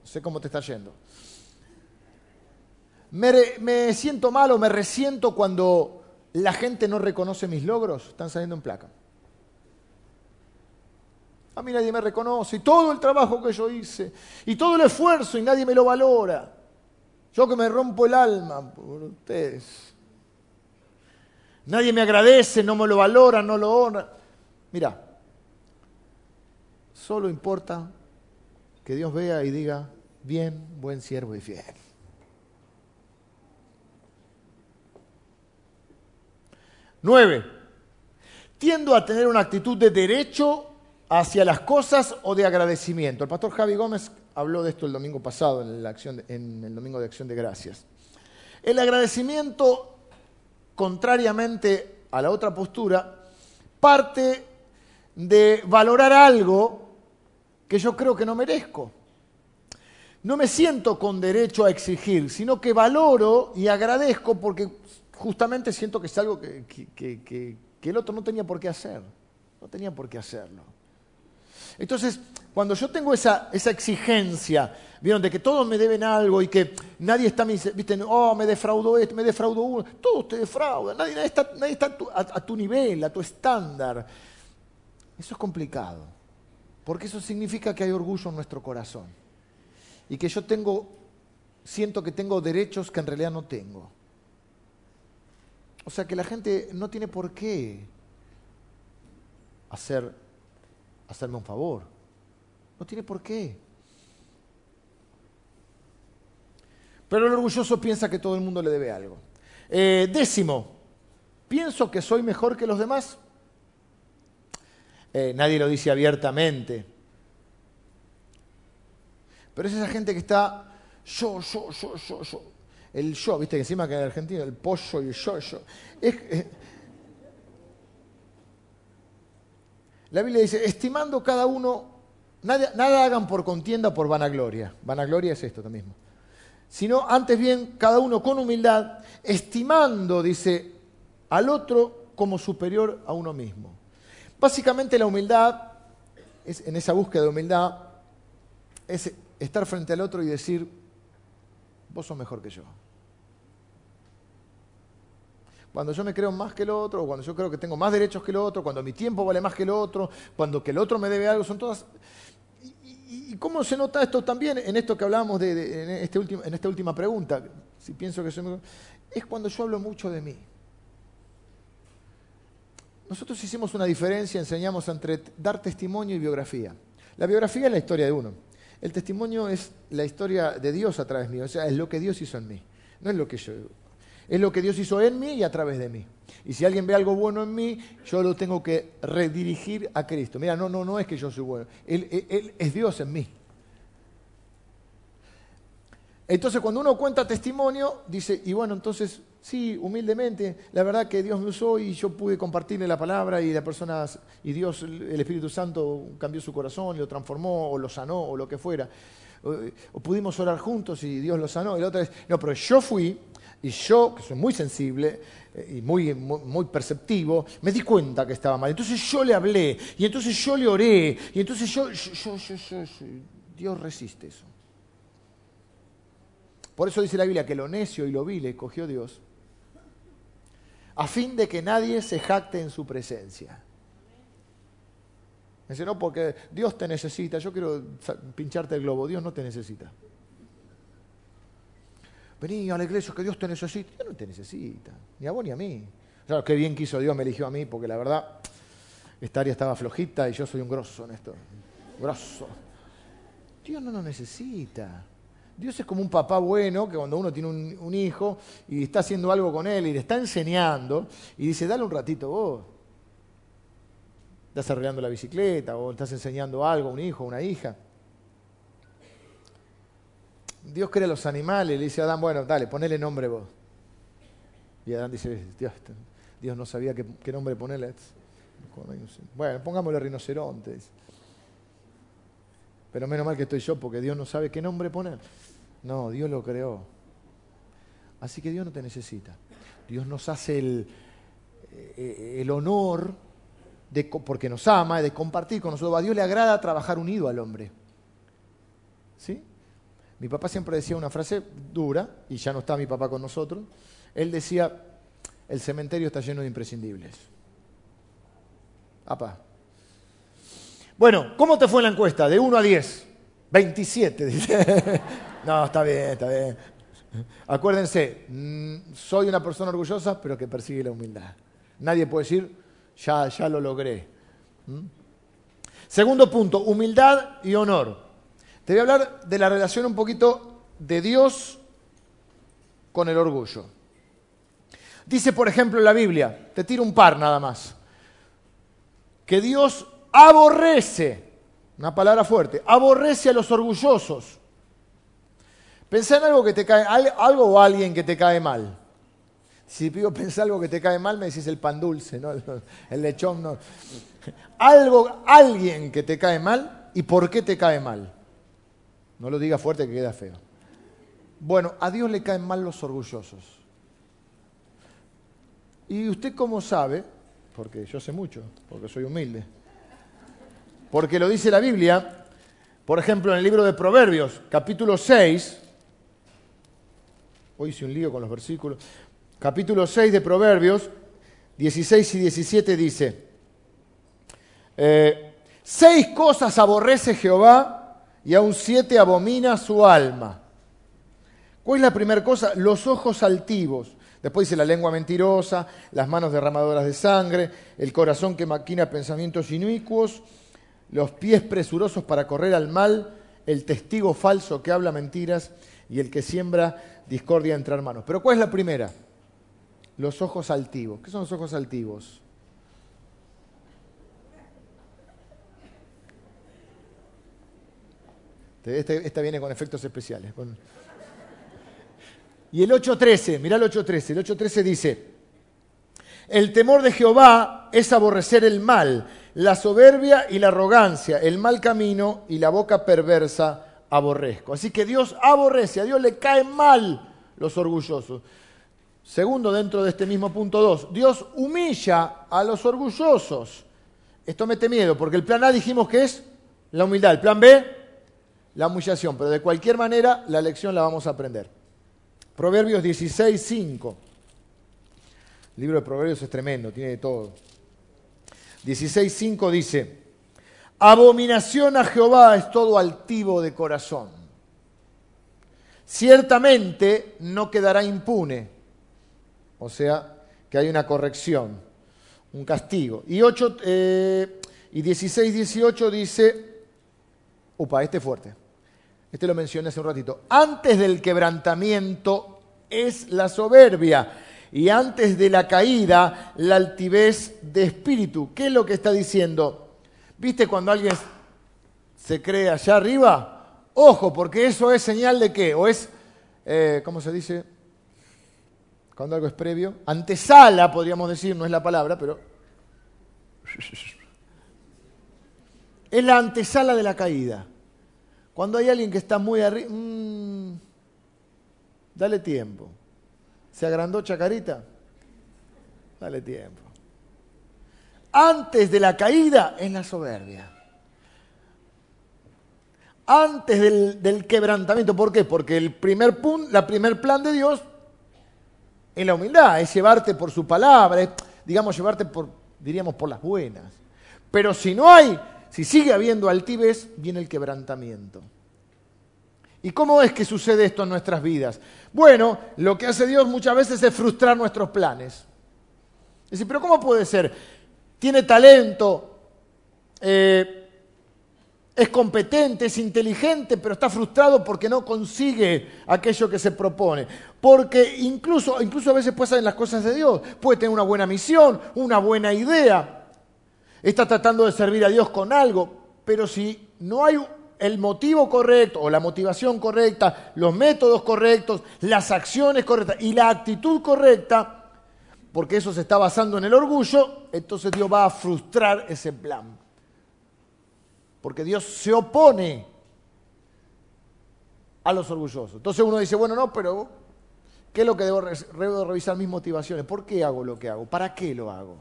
No sé cómo te está yendo. Me, me siento mal o me resiento cuando la gente no reconoce mis logros. Están saliendo en placa. A mí nadie me reconoce. Y todo el trabajo que yo hice. Y todo el esfuerzo y nadie me lo valora. Yo que me rompo el alma por ustedes. Nadie me agradece, no me lo valora, no lo honra. Mira, solo importa que Dios vea y diga, bien, buen siervo y fiel. Nueve, tiendo a tener una actitud de derecho hacia las cosas o de agradecimiento. El pastor Javi Gómez habló de esto el domingo pasado, en, la acción, en el domingo de acción de gracias. El agradecimiento, contrariamente a la otra postura, parte de valorar algo que yo creo que no merezco. No me siento con derecho a exigir, sino que valoro y agradezco porque justamente siento que es algo que, que el otro no tenía por qué hacer. No tenía por qué hacerlo. Entonces, cuando yo tengo esa, exigencia, vieron, de que todos me deben algo y que nadie está, viste, oh, me defraudó esto, me defraudó uno, todos te defraudan, nadie, está, a, tu, nivel, a tu estándar. Eso es complicado, porque eso significa que hay orgullo en nuestro corazón y que yo tengo, siento que tengo derechos que en realidad no tengo. O sea que la gente no tiene por qué hacer hacerme un favor. No tiene por qué. Pero el orgulloso piensa que todo el mundo le debe algo. Eh, décimo, pienso que soy mejor que los demás. Eh, nadie lo dice abiertamente. Pero es esa gente que está yo, yo, yo, yo, yo. El yo, viste que encima que en Argentina el pollo y el yo, yo. Eh, la Biblia dice, estimando cada uno, nada, hagan por contienda por vanagloria. Vanagloria es esto también. Sino antes bien, cada uno con humildad, estimando, dice, al otro como superior a uno mismo. Básicamente la humildad, es, en esa búsqueda de humildad, es estar frente al otro y decir, vos sos mejor que yo. Cuando yo me creo más que el otro, o cuando yo creo que tengo más derechos que el otro, cuando mi tiempo vale más que el otro, cuando que el otro me debe algo, son todas... ¿Y, cómo se nota esto también en esto que hablábamos de, en, este último, en esta última pregunta? Si pienso que soy Es cuando yo hablo mucho de mí. Nosotros hicimos una diferencia, enseñamos entre dar testimonio y biografía. La biografía es la historia de uno. El testimonio es la historia de Dios a través mío, o sea, es lo que Dios hizo en mí. No es lo que yo. Es lo que Dios hizo en mí y a través de mí. Y si alguien ve algo bueno en mí, yo lo tengo que redirigir a Cristo. Mira, no, no, no es que yo soy bueno. Él, es Dios en mí. Entonces, cuando uno cuenta testimonio, dice, y bueno, entonces Sí, humildemente, la verdad que Dios me usó y yo pude compartirle la palabra y la persona, y Dios, el Espíritu Santo cambió su corazón, lo transformó o lo sanó o lo que fuera. O, pudimos orar juntos y Dios lo sanó. Y la otra vez, no, pero yo fui y yo, que soy muy sensible eh, y muy, muy, perceptivo, me di cuenta que estaba mal. Entonces yo le hablé y entonces yo le oré y entonces yo, yo, yo, yo Dios resiste eso. Por eso dice la Biblia que lo necio y lo vil escogió Dios a fin de que nadie se jacte en su presencia. Dice, no, porque Dios te necesita. Yo quiero pincharte el globo. Dios no te necesita. Vení a la iglesia que Dios te necesita. Dios no te necesita. Ni a vos ni a mí. Claro, qué bien quiso Dios, me eligió a mí, porque la verdad, esta área estaba flojita y yo soy un grosso en esto. Grosso. Dios no nos necesita. Dios es como un papá bueno que cuando uno tiene un, hijo y está haciendo algo con él y le está enseñando y dice, dale un ratito vos. Estás arreglando la bicicleta o estás enseñando algo a un hijo, a una hija. Dios crea los animales le dice a Adán, bueno, dale, ponele nombre vos. Y Adán dice, Dios, Dios no sabía qué, nombre ponerle. Bueno, pongámosle rinoceronte. Pero menos mal que estoy yo porque Dios no sabe qué nombre poner. No, Dios lo creó. Así que Dios no te necesita. Dios nos hace el, eh, el honor, de, porque nos ama, de compartir con nosotros. A Dios le agrada trabajar unido al hombre. ¿Sí? Mi papá siempre decía una frase dura, y ya no está mi papá con nosotros. Él decía, el cementerio está lleno de imprescindibles. Apa. Bueno, ¿cómo te fue la encuesta? De 1 a 10. 27, dice. No, está bien, está bien. Acuérdense, mm, soy una persona orgullosa, pero que persigue la humildad. Nadie puede decir, ya, ya lo logré. ¿Mm? Segundo punto, humildad y honor. Te voy a hablar de la relación un poquito de Dios con el orgullo. Dice, por ejemplo, en la Biblia, te tiro un par nada más, que Dios aborrece, una palabra fuerte, aborrece a los orgullosos Pensá en algo que te cae, algo o alguien que te cae mal. Si pido pensar algo que te cae mal, me decís el pan dulce, ¿no? El, lechón, no. Algo, alguien que te cae mal, ¿y por qué te cae mal? No lo diga fuerte que queda feo. Bueno, a Dios le caen mal los orgullosos. ¿Y usted cómo sabe? Porque yo sé mucho, porque soy humilde. Porque lo dice la Biblia, por ejemplo, en el libro de Proverbios, capítulo 6, Hoy hice un lío con los versículos. Capítulo 6 de Proverbios, 16 y 17 dice, eh, seis cosas aborrece Jehová y aún siete abomina su alma. ¿Cuál es la primera cosa? Los ojos altivos. Después dice la lengua mentirosa, las manos derramadoras de sangre, el corazón que maquina pensamientos inicuos, los pies presurosos para correr al mal, el testigo falso que habla mentiras y el que siembra discordia entre hermanos. Pero ¿cuál es la primera? Los ojos altivos. ¿Qué son los ojos altivos? Este, esta viene con efectos especiales. Y el 8.13, mirá el 8.13. El 8.13 dice, el temor de Jehová es aborrecer el mal, la soberbia y la arrogancia, el mal camino y la boca perversa aborrezco. Así que Dios aborrece, a Dios le caen mal los orgullosos. Segundo, dentro de este mismo punto 2, Dios humilla a los orgullosos. Esto mete miedo, porque el plan A dijimos que es la humildad, el plan B, la humillación, pero de cualquier manera la lección la vamos a aprender. Proverbios 16, 5. El libro de Proverbios es tremendo, tiene de todo. 16, 5 dice, abominación a Jehová es todo altivo de corazón. Ciertamente no quedará impune o sea, que hay una corrección, un castigo. Y, 8, eh, y 16, 18 dice, upa, este es fuerte. Este lo mencioné hace un ratito. Antes del quebrantamiento es la soberbia y antes de la caída la altivez de espíritu. ¿Qué es lo que está diciendo? ¿Viste cuando alguien se cree allá arriba? Ojo, porque eso es señal de qué? O es, eh, ¿cómo se dice? cuando algo es previo, antesala, podríamos decir, no es la palabra, pero es la antesala de la caída. Cuando hay alguien que está muy arriba, mmm, dale tiempo. ¿Se agrandó Chacarita? Dale tiempo. Antes de la caída es la soberbia. Antes del, quebrantamiento. ¿Por qué? Porque el primer, punto, la primer plan de Dios en la humildad, es llevarte por su palabra, es, digamos, llevarte por, diríamos, por las buenas. Pero si no hay, si sigue habiendo altivez, viene el quebrantamiento. ¿Y cómo es que sucede esto en nuestras vidas? Bueno, lo que hace Dios muchas veces es frustrar nuestros planes. Es decir, pero ¿cómo puede ser? Tiene talento, eh, es competente, es inteligente, pero está frustrado porque no consigue aquello que se propone. Porque incluso, incluso a veces en las cosas de Dios. Puede tener una buena misión, una buena idea. Está tratando de servir a Dios con algo. Pero si no hay el motivo correcto o la motivación correcta, los métodos correctos, las acciones correctas y la actitud correcta, porque eso se está basando en el orgullo, entonces Dios va a frustrar ese plan porque Dios se opone a los orgullosos. Entonces uno dice, bueno, no, pero ¿qué es lo que debo, revisar mis motivaciones? ¿Por qué hago lo que hago? ¿Para qué lo hago?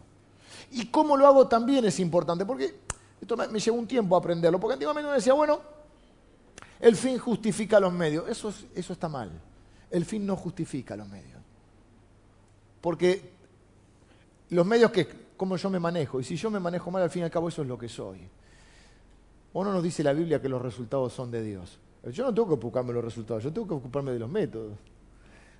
Y cómo lo hago también es importante, porque esto me, llevó un tiempo aprenderlo, porque antiguamente uno decía, bueno, el fin justifica los medios. Eso, eso está mal. El fin no justifica los medios. Porque los medios que, como yo me manejo, y si yo me manejo mal, al fin y al cabo eso es lo que soy. ¿O no nos dice la Biblia que los resultados son de Dios? Yo no tengo que ocuparme de los resultados, yo tengo que ocuparme de los métodos,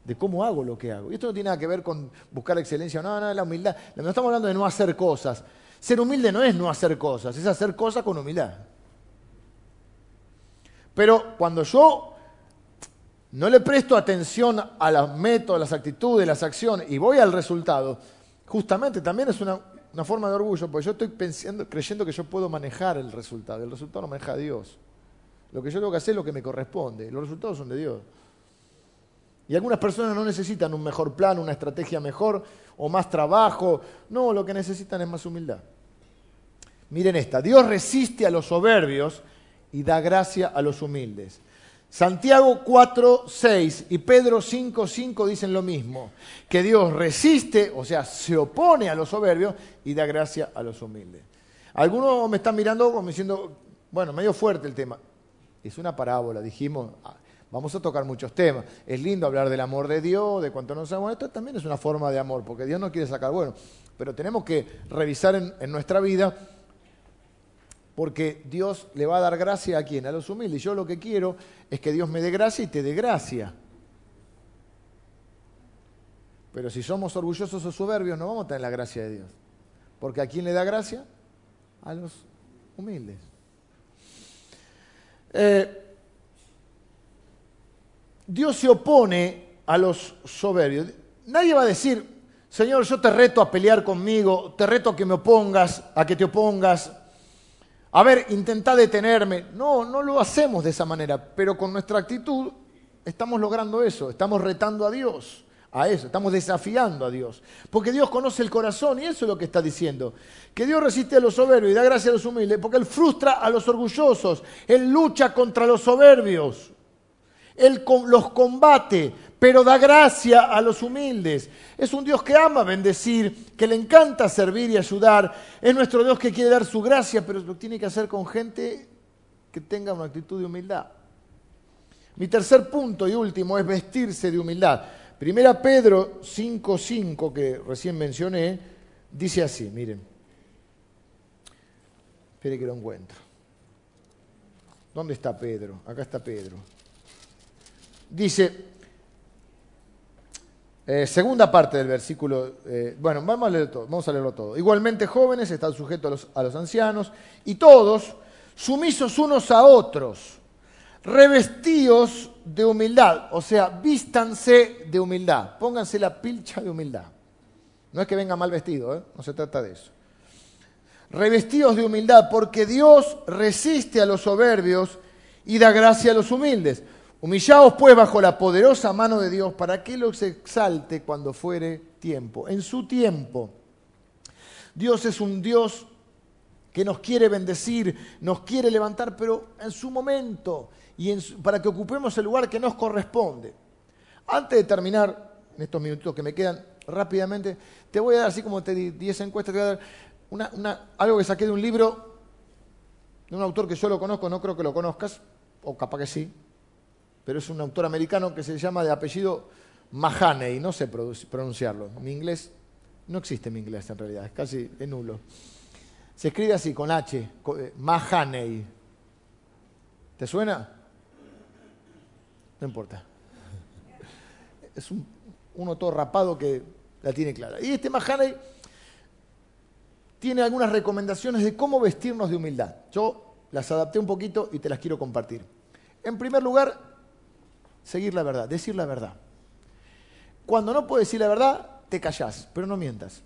de cómo hago lo que hago. Y esto no tiene nada que ver con buscar excelencia, no, no, la humildad. No estamos hablando de no hacer cosas. Ser humilde no es no hacer cosas, es hacer cosas con humildad. Pero cuando yo no le presto atención a los métodos, las actitudes, las acciones y voy al resultado, justamente también es una, una forma de orgullo, porque yo estoy pensando, creyendo que yo puedo manejar el resultado. El resultado lo maneja Dios. Lo que yo tengo que hacer es lo que me corresponde. Los resultados son de Dios. Y algunas personas no necesitan un mejor plan, una estrategia mejor o más trabajo. No, lo que necesitan es más humildad. Miren esta, Dios resiste a los soberbios y da gracia a los humildes. Santiago 4, 6 y Pedro 5, 5 dicen lo mismo, que Dios resiste, o sea, se opone a los soberbios y da gracia a los humildes. Algunos me están mirando como diciendo, bueno, medio fuerte el tema. Es una parábola, dijimos, ah, vamos a tocar muchos temas. Es lindo hablar del amor de Dios, de cuánto nos amamos. Esto también es una forma de amor, porque Dios no quiere sacar bueno, pero tenemos que revisar en, nuestra vida porque Dios le va a dar gracia a quién, a los humildes. Yo lo que quiero es que Dios me dé gracia y te dé gracia. Pero si somos orgullosos o soberbios, no vamos a tener la gracia de Dios. Porque ¿a quién le da gracia? A los humildes. Eh, Dios se opone a los soberbios. Nadie va a decir, Señor, yo te reto a pelear conmigo, te reto a que me opongas, a que te opongas, a ver, intenta detenerme. No, no lo hacemos de esa manera, pero con nuestra actitud estamos logrando eso, estamos retando a Dios a eso, estamos desafiando a Dios. Porque Dios conoce el corazón y eso es lo que está diciendo. Que Dios resiste a los soberbios y da gracia a los humildes, porque Él frustra a los orgullosos, Él lucha contra los soberbios, Él los combate, pero da gracia a los humildes. Es un Dios que ama bendecir, que le encanta servir y ayudar. Es nuestro Dios que quiere dar su gracia, pero lo tiene que hacer con gente que tenga una actitud de humildad. Mi tercer punto y último es vestirse de humildad. Primera Pedro 5.5, que recién mencioné, dice así, miren. Espere que lo encuentro. ¿Dónde está Pedro? Acá está Pedro. Dice, eh, segunda parte del versículo, eh, bueno, vamos a, leerlo todo, vamos a leerlo todo. Igualmente jóvenes están sujetos a los, a los ancianos y todos sumisos unos a otros revestidos de humildad, o sea, vístanse de humildad, pónganse la pilcha de humildad. No es que venga mal vestido, ¿eh? no se trata de eso. Revestidos de humildad, porque Dios resiste a los soberbios y da gracia a los humildes. Humillaos pues bajo la poderosa mano de Dios para que los exalte cuando fuere tiempo. En su tiempo. Dios es un Dios que nos quiere bendecir, nos quiere levantar, pero en su momento y para que ocupemos el lugar que nos corresponde. Antes de terminar, en estos minutos que me quedan rápidamente, te voy a dar, así como te di 10 encuestas, te voy a dar una, algo que saqué de un libro de un autor que yo lo conozco, no creo que lo conozcas, o capaz que sí, pero es un autor americano que se llama de apellido Mahaney, no sé pronunciarlo. Mi inglés, no existe mi inglés en realidad, es casi nulo. Se escribe así, con H, eh, Mahaney. ¿Te suena? No importa. Es un, uno todo rapado que la tiene clara. Y este Mahaney tiene algunas recomendaciones de cómo vestirnos de humildad. Yo las adapté un poquito y te las quiero compartir. En primer lugar, seguir la verdad, decir la verdad. Cuando no puedes decir la verdad, te callás, pero no mientas.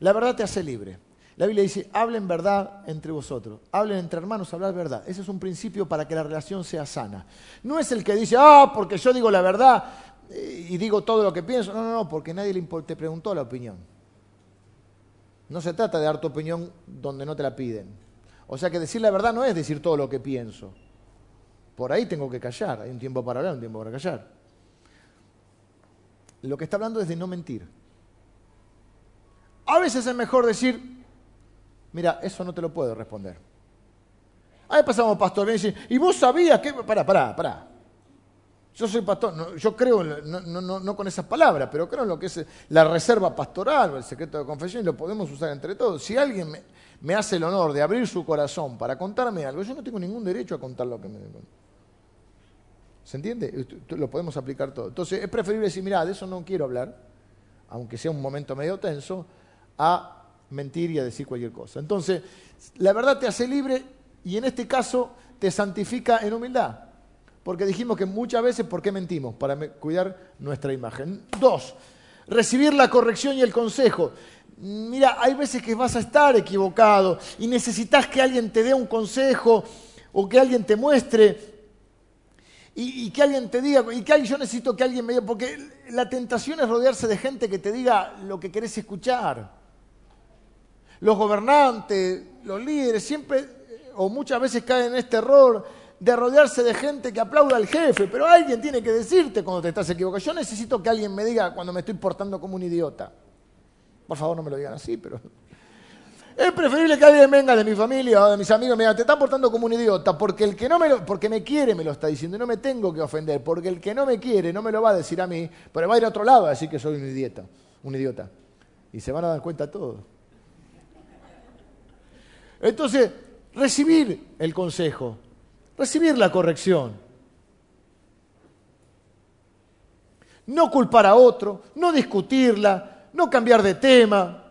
La verdad te hace libre. La Biblia dice, hablen verdad entre vosotros, hablen entre hermanos, hablar verdad. Ese es un principio para que la relación sea sana. No es el que dice, ah, porque yo digo la verdad eh, y digo todo lo que pienso. No, no, no, porque nadie te preguntó la opinión. No se trata de dar tu opinión donde no te la piden. O sea que decir la verdad no es decir todo lo que pienso. Por ahí tengo que callar. Hay un tiempo para hablar, un tiempo para callar. Lo que está hablando es de no mentir. A veces es mejor decir, Mira, eso no te lo puedo responder. Ahí pasamos, pastor, dice, ¿y vos sabías que...? Pará, pará, pará. Yo soy pastor, yo creo, no, con esas palabras, pero creo en lo que es la reserva pastoral o el secreto de confesión y lo podemos usar entre todos. Si alguien me, hace el honor de abrir su corazón para contarme algo, yo no tengo ningún derecho a contar lo que me... ¿Se entiende? Lo podemos aplicar todo. Entonces es preferible decir, mira, de eso no quiero hablar, aunque sea un momento medio tenso, a mentir y a decir cualquier cosa. Entonces, la verdad te hace libre y en este caso te santifica en humildad. Porque dijimos que muchas veces, ¿por qué mentimos? Para cuidar nuestra imagen. Dos, recibir la corrección y el consejo. Mira, hay veces que vas a estar equivocado y necesitas que alguien te dé un consejo o que alguien te muestre y, que alguien te diga, y que yo necesito que alguien me diga, porque la tentación es rodearse de gente que te diga lo que querés escuchar los gobernantes, los líderes, siempre o muchas veces caen en este error de rodearse de gente que aplauda al jefe, pero alguien tiene que decirte cuando te estás equivocando. Yo necesito que alguien me diga cuando me estoy portando como un idiota. Por favor, no me lo digan así, pero... Es preferible que alguien venga de mi familia o de mis amigos y me diga, te estás portando como un idiota, porque el que no me lo, porque me quiere me lo está diciendo y no me tengo que ofender, porque el que no me quiere no me lo va a decir a mí, pero va a ir a otro lado a decir que soy un idiota, un idiota. Y se van a dar cuenta todos. Entonces, recibir el consejo, recibir la corrección. No culpar a otro, no discutirla, no cambiar de tema.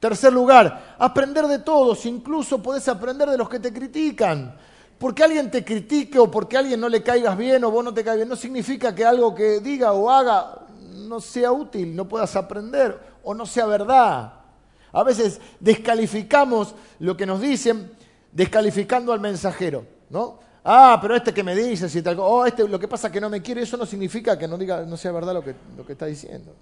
Tercer lugar, aprender de todos, incluso podés aprender de los que te critican. Porque alguien te critique o porque alguien no le caigas bien o vos no te caigas bien, no significa que algo que diga o haga no sea útil, no puedas aprender o no sea verdad. A veces descalificamos lo que nos dicen, descalificando al mensajero, ¿no? Ah, pero este que me dice, si tal, oh, este lo que pasa es que no me quiere, eso no significa que no diga, no sea verdad lo que, lo que está diciendo.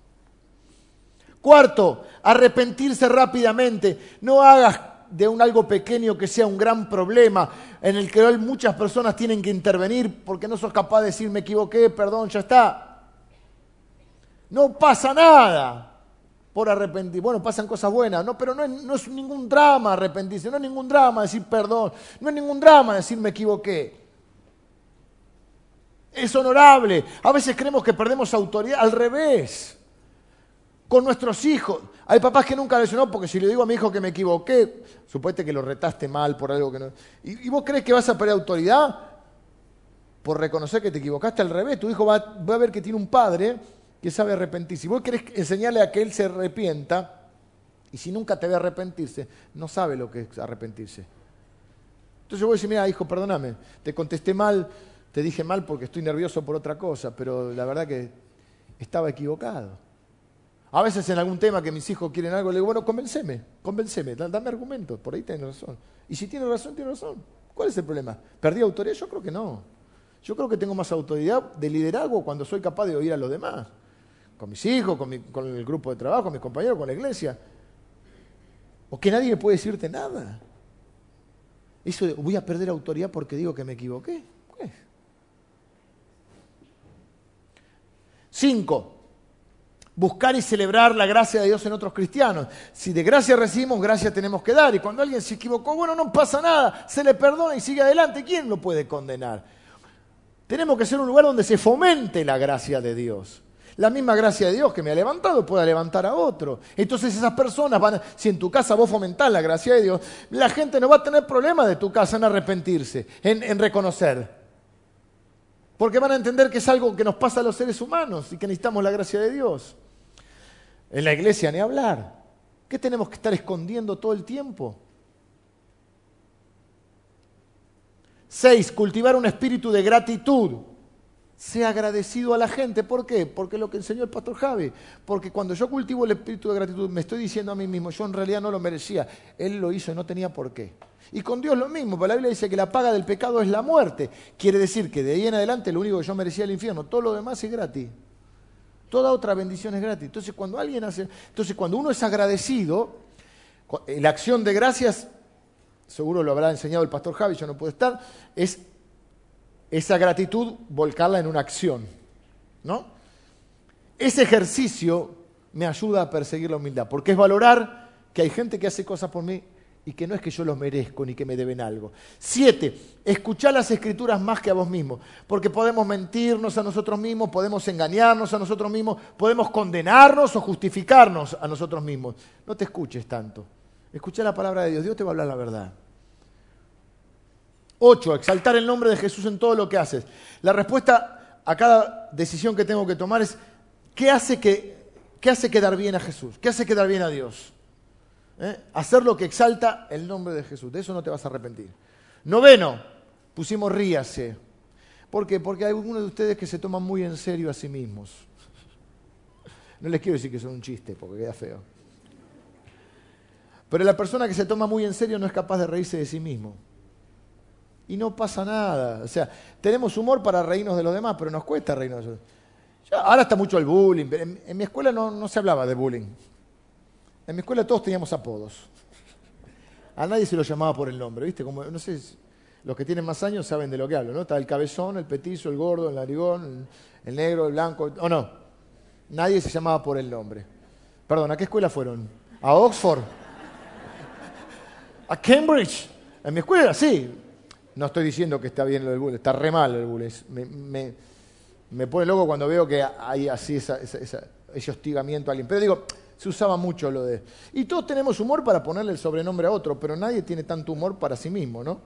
Cuarto, arrepentirse rápidamente. No hagas de un algo pequeño que sea un gran problema en el que hoy muchas personas tienen que intervenir porque no sos capaz de decir me equivoqué, perdón, ya está. No pasa nada por arrepentir. Bueno, pasan cosas buenas, no, pero no es, ningún drama arrepentirse, no es ningún drama decir perdón, no es ningún drama decir me equivoqué. Es honorable. A veces creemos que perdemos autoridad, al revés. Con nuestros hijos. Hay papás que nunca le dicen, porque si le digo a mi hijo que me equivoqué, supueste que lo retaste mal por algo que no. ¿Y, vos crees que vas a perder autoridad por reconocer que te equivocaste al revés? Tu hijo va a ver que tiene un padre que sabe arrepentirse. Si vos querés enseñarle a que él se arrepienta, y si nunca te ve arrepentirse, no sabe lo que es arrepentirse. Entonces yo voy a decir, mira, hijo, perdóname, te contesté mal, te dije mal porque estoy nervioso por otra cosa, pero la verdad que estaba equivocado. A veces en algún tema que mis hijos quieren algo, le digo, bueno, convenceme, convenceme, dame argumentos, por ahí tienes razón. Y si tiene razón, tiene razón. ¿Cuál es el problema? ¿Perdí autoridad? Yo creo que no. Yo creo que tengo más autoridad de liderazgo cuando soy capaz de oír a los demás con mis hijos, con, el grupo de trabajo, con mis compañeros, con la iglesia. O que nadie puede decirte nada. Eso de voy a perder autoridad porque digo que me equivoqué. Cinco, buscar y celebrar la gracia de Dios en otros cristianos. Si de gracia recibimos, gracia tenemos que dar. Y cuando alguien se equivocó, bueno, no pasa nada, se le perdona y sigue adelante. ¿Quién lo puede condenar? Tenemos que ser un lugar donde se fomente la gracia de Dios. La misma gracia de Dios que me ha levantado pueda levantar a otro. Entonces esas personas van, si en tu casa vos fomentás la gracia de Dios, la gente no va a tener problema de tu casa en arrepentirse, en, en reconocer. Porque van a entender que es algo que nos pasa a los seres humanos y que necesitamos la gracia de Dios. En la iglesia ni hablar. ¿Qué tenemos que estar escondiendo todo el tiempo? Seis, cultivar un espíritu de gratitud sea agradecido a la gente. ¿Por qué? Porque lo que enseñó el pastor Javi. Porque cuando yo cultivo el espíritu de gratitud, me estoy diciendo a mí mismo, yo en realidad no lo merecía. Él lo hizo y no tenía por qué. Y con Dios lo mismo, porque la Biblia dice que la paga del pecado es la muerte. Quiere decir que de ahí en adelante lo único que yo merecía el infierno. Todo lo demás es gratis. Toda otra bendición es gratis. Entonces cuando alguien hace, entonces cuando uno es agradecido, la acción de gracias, seguro lo habrá enseñado el pastor Javi, yo no puedo estar, es esa gratitud volcarla en una acción. ¿no? Ese ejercicio me ayuda a perseguir la humildad, porque es valorar que hay gente que hace cosas por mí y que no es que yo los merezco ni que me deben algo. Siete, escuchar las escrituras más que a vos mismo, porque podemos mentirnos a nosotros mismos, podemos engañarnos a nosotros mismos, podemos condenarnos o justificarnos a nosotros mismos. No te escuches tanto. Escucha la palabra de Dios, Dios te va a hablar la verdad. Ocho, exaltar el nombre de Jesús en todo lo que haces. La respuesta a cada decisión que tengo que tomar es, ¿qué hace, que, qué hace quedar bien a Jesús? ¿Qué hace quedar bien a Dios? ¿Eh? Hacer lo que exalta el nombre de Jesús. De eso no te vas a arrepentir. Noveno, pusimos ríase. ¿Por qué? Porque hay algunos de ustedes que se toman muy en serio a sí mismos. No les quiero decir que son un chiste, porque queda feo. Pero la persona que se toma muy en serio no es capaz de reírse de sí mismo y no pasa nada. O sea, tenemos humor para reírnos de los demás, pero nos cuesta reírnos de los demás. Ahora está mucho el bullying. En, mi escuela no, no, se hablaba de bullying. En mi escuela todos teníamos apodos. A nadie se lo llamaba por el nombre, ¿viste? Como, no sé, los que tienen más años saben de lo que hablo, ¿no? Está el cabezón, el petizo, el gordo, el narigón, el, negro, el blanco, ¿o no? Nadie se llamaba por el nombre. Perdón, ¿a qué escuela fueron? ¿A Oxford? ¿A Cambridge? En mi escuela, sí. No estoy diciendo que está bien lo del bullying, está re mal el bullying. Me, pone loco cuando veo que hay así ese hostigamiento a alguien. Pero digo, se usaba mucho lo de... Y todos tenemos humor para ponerle el sobrenombre a otro, pero nadie tiene tanto humor para sí mismo, ¿no?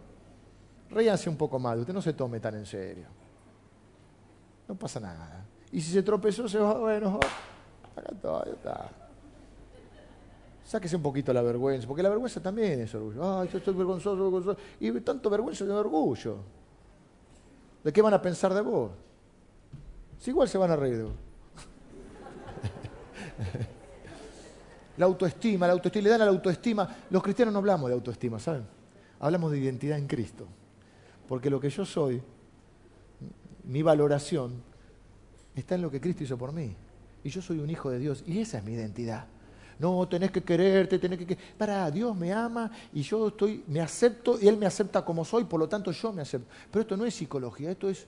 Ríanse un poco más, usted no se tome tan en serio. No pasa nada. Y si se tropezó, se va, bueno, acá todo, está. Sáquese un poquito la vergüenza, porque la vergüenza también es orgullo. Ay, yo estoy vergonzoso, vergonzoso. Y tanto vergüenza de orgullo. ¿De qué van a pensar de vos? Si igual se van a reír de vos. La autoestima, la autoestima, le dan a la autoestima. Los cristianos no hablamos de autoestima, ¿saben? Hablamos de identidad en Cristo. Porque lo que yo soy, mi valoración, está en lo que Cristo hizo por mí. Y yo soy un hijo de Dios. Y esa es mi identidad. No, tenés que quererte, tenés que... Para, Dios me ama y yo estoy, me acepto y Él me acepta como soy, por lo tanto yo me acepto. Pero esto no es psicología, esto es,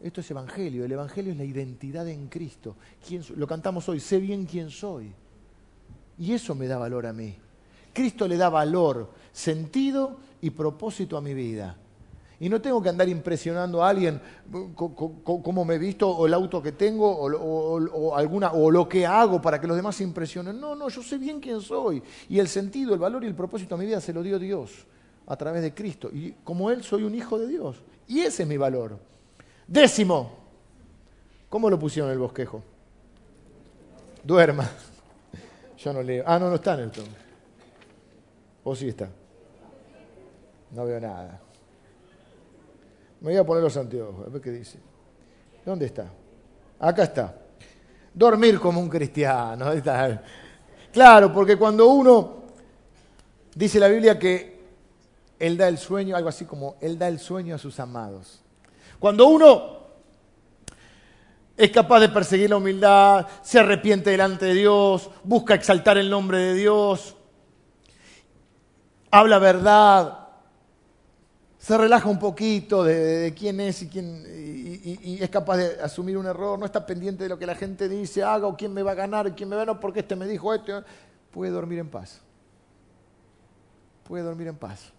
esto es evangelio. El evangelio es la identidad en Cristo. lo cantamos hoy, sé bien quién soy. Y eso me da valor a mí. Cristo le da valor, sentido y propósito a mi vida. Y no tengo que andar impresionando a alguien cómo me he visto, o el auto que tengo, o, alguna, o lo que hago para que los demás se impresionen. No, no, yo sé bien quién soy. Y el sentido, el valor y el propósito a mi vida se lo dio Dios a través de Cristo. Y como Él soy un hijo de Dios. Y ese es mi valor. Décimo. ¿Cómo lo pusieron en el bosquejo? Duerma. Yo no leo. Ah, no, no está en el tono. ¿O sí está? No veo nada. Me voy a poner los anteojos, a ver qué dice. ¿Dónde está? Acá está. Dormir como un cristiano. Claro, porque cuando uno dice la Biblia que Él da el sueño, algo así como Él da el sueño a sus amados. Cuando uno es capaz de perseguir la humildad, se arrepiente delante de Dios, busca exaltar el nombre de Dios, habla verdad, se relaja un poquito de, quién es y, quién, y, es capaz de asumir un error, no está pendiente de lo que la gente dice, haga o quién me va a ganar, quién me va a ganar, porque este me dijo esto, puede dormir en paz. Puede dormir en paz.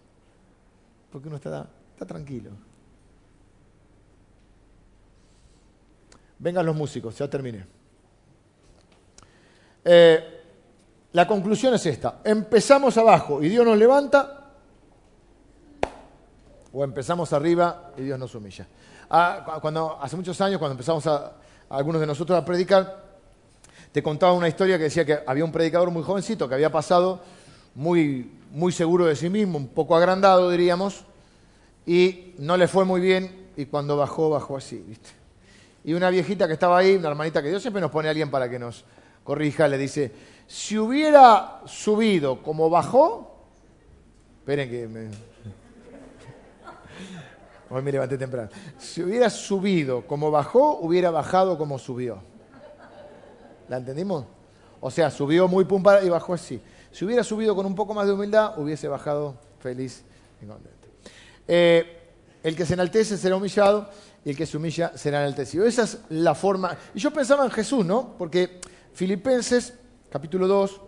Porque uno está, está tranquilo. Vengan los músicos, ya terminé. Eh, la conclusión es esta. Empezamos abajo y Dios nos levanta o empezamos arriba y Dios nos humilla. Ah, cuando, hace muchos años, cuando empezamos a, algunos de nosotros a predicar, te contaba una historia que decía que había un predicador muy jovencito que había pasado muy, muy seguro de sí mismo, un poco agrandado, diríamos, y no le fue muy bien, y cuando bajó, bajó así, ¿viste? Y una viejita que estaba ahí, una hermanita que Dios siempre nos pone a alguien para que nos corrija, le dice, si hubiera subido como bajó, esperen que me, Hoy me levanté temprano. Si hubiera subido como bajó, hubiera bajado como subió. ¿La entendimos? O sea, subió muy pumpa y bajó así. Si hubiera subido con un poco más de humildad, hubiese bajado feliz y contento. Eh, el que se enaltece será humillado y el que se humilla será enaltecido. Esa es la forma. Y yo pensaba en Jesús, ¿no? Porque Filipenses, capítulo 2,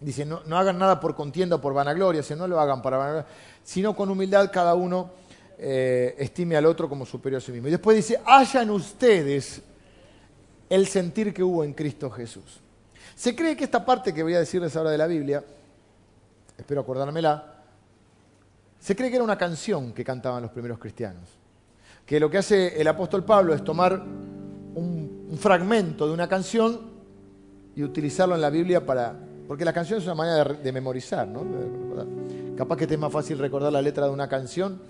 dice, no, no hagan nada por contienda o por vanagloria, sino no lo hagan para vanagloria, sino con humildad cada uno eh, estime al otro como superior a sí mismo. Y después dice, hayan ustedes el sentir que hubo en Cristo Jesús. Se cree que esta parte que voy a decirles ahora de la Biblia, espero acordármela, se cree que era una canción que cantaban los primeros cristianos. Que lo que hace el apóstol Pablo es tomar un, fragmento de una canción y utilizarlo en la Biblia para... Porque la canción es una manera de, memorizar, ¿no? Capaz que te es más fácil recordar la letra de una canción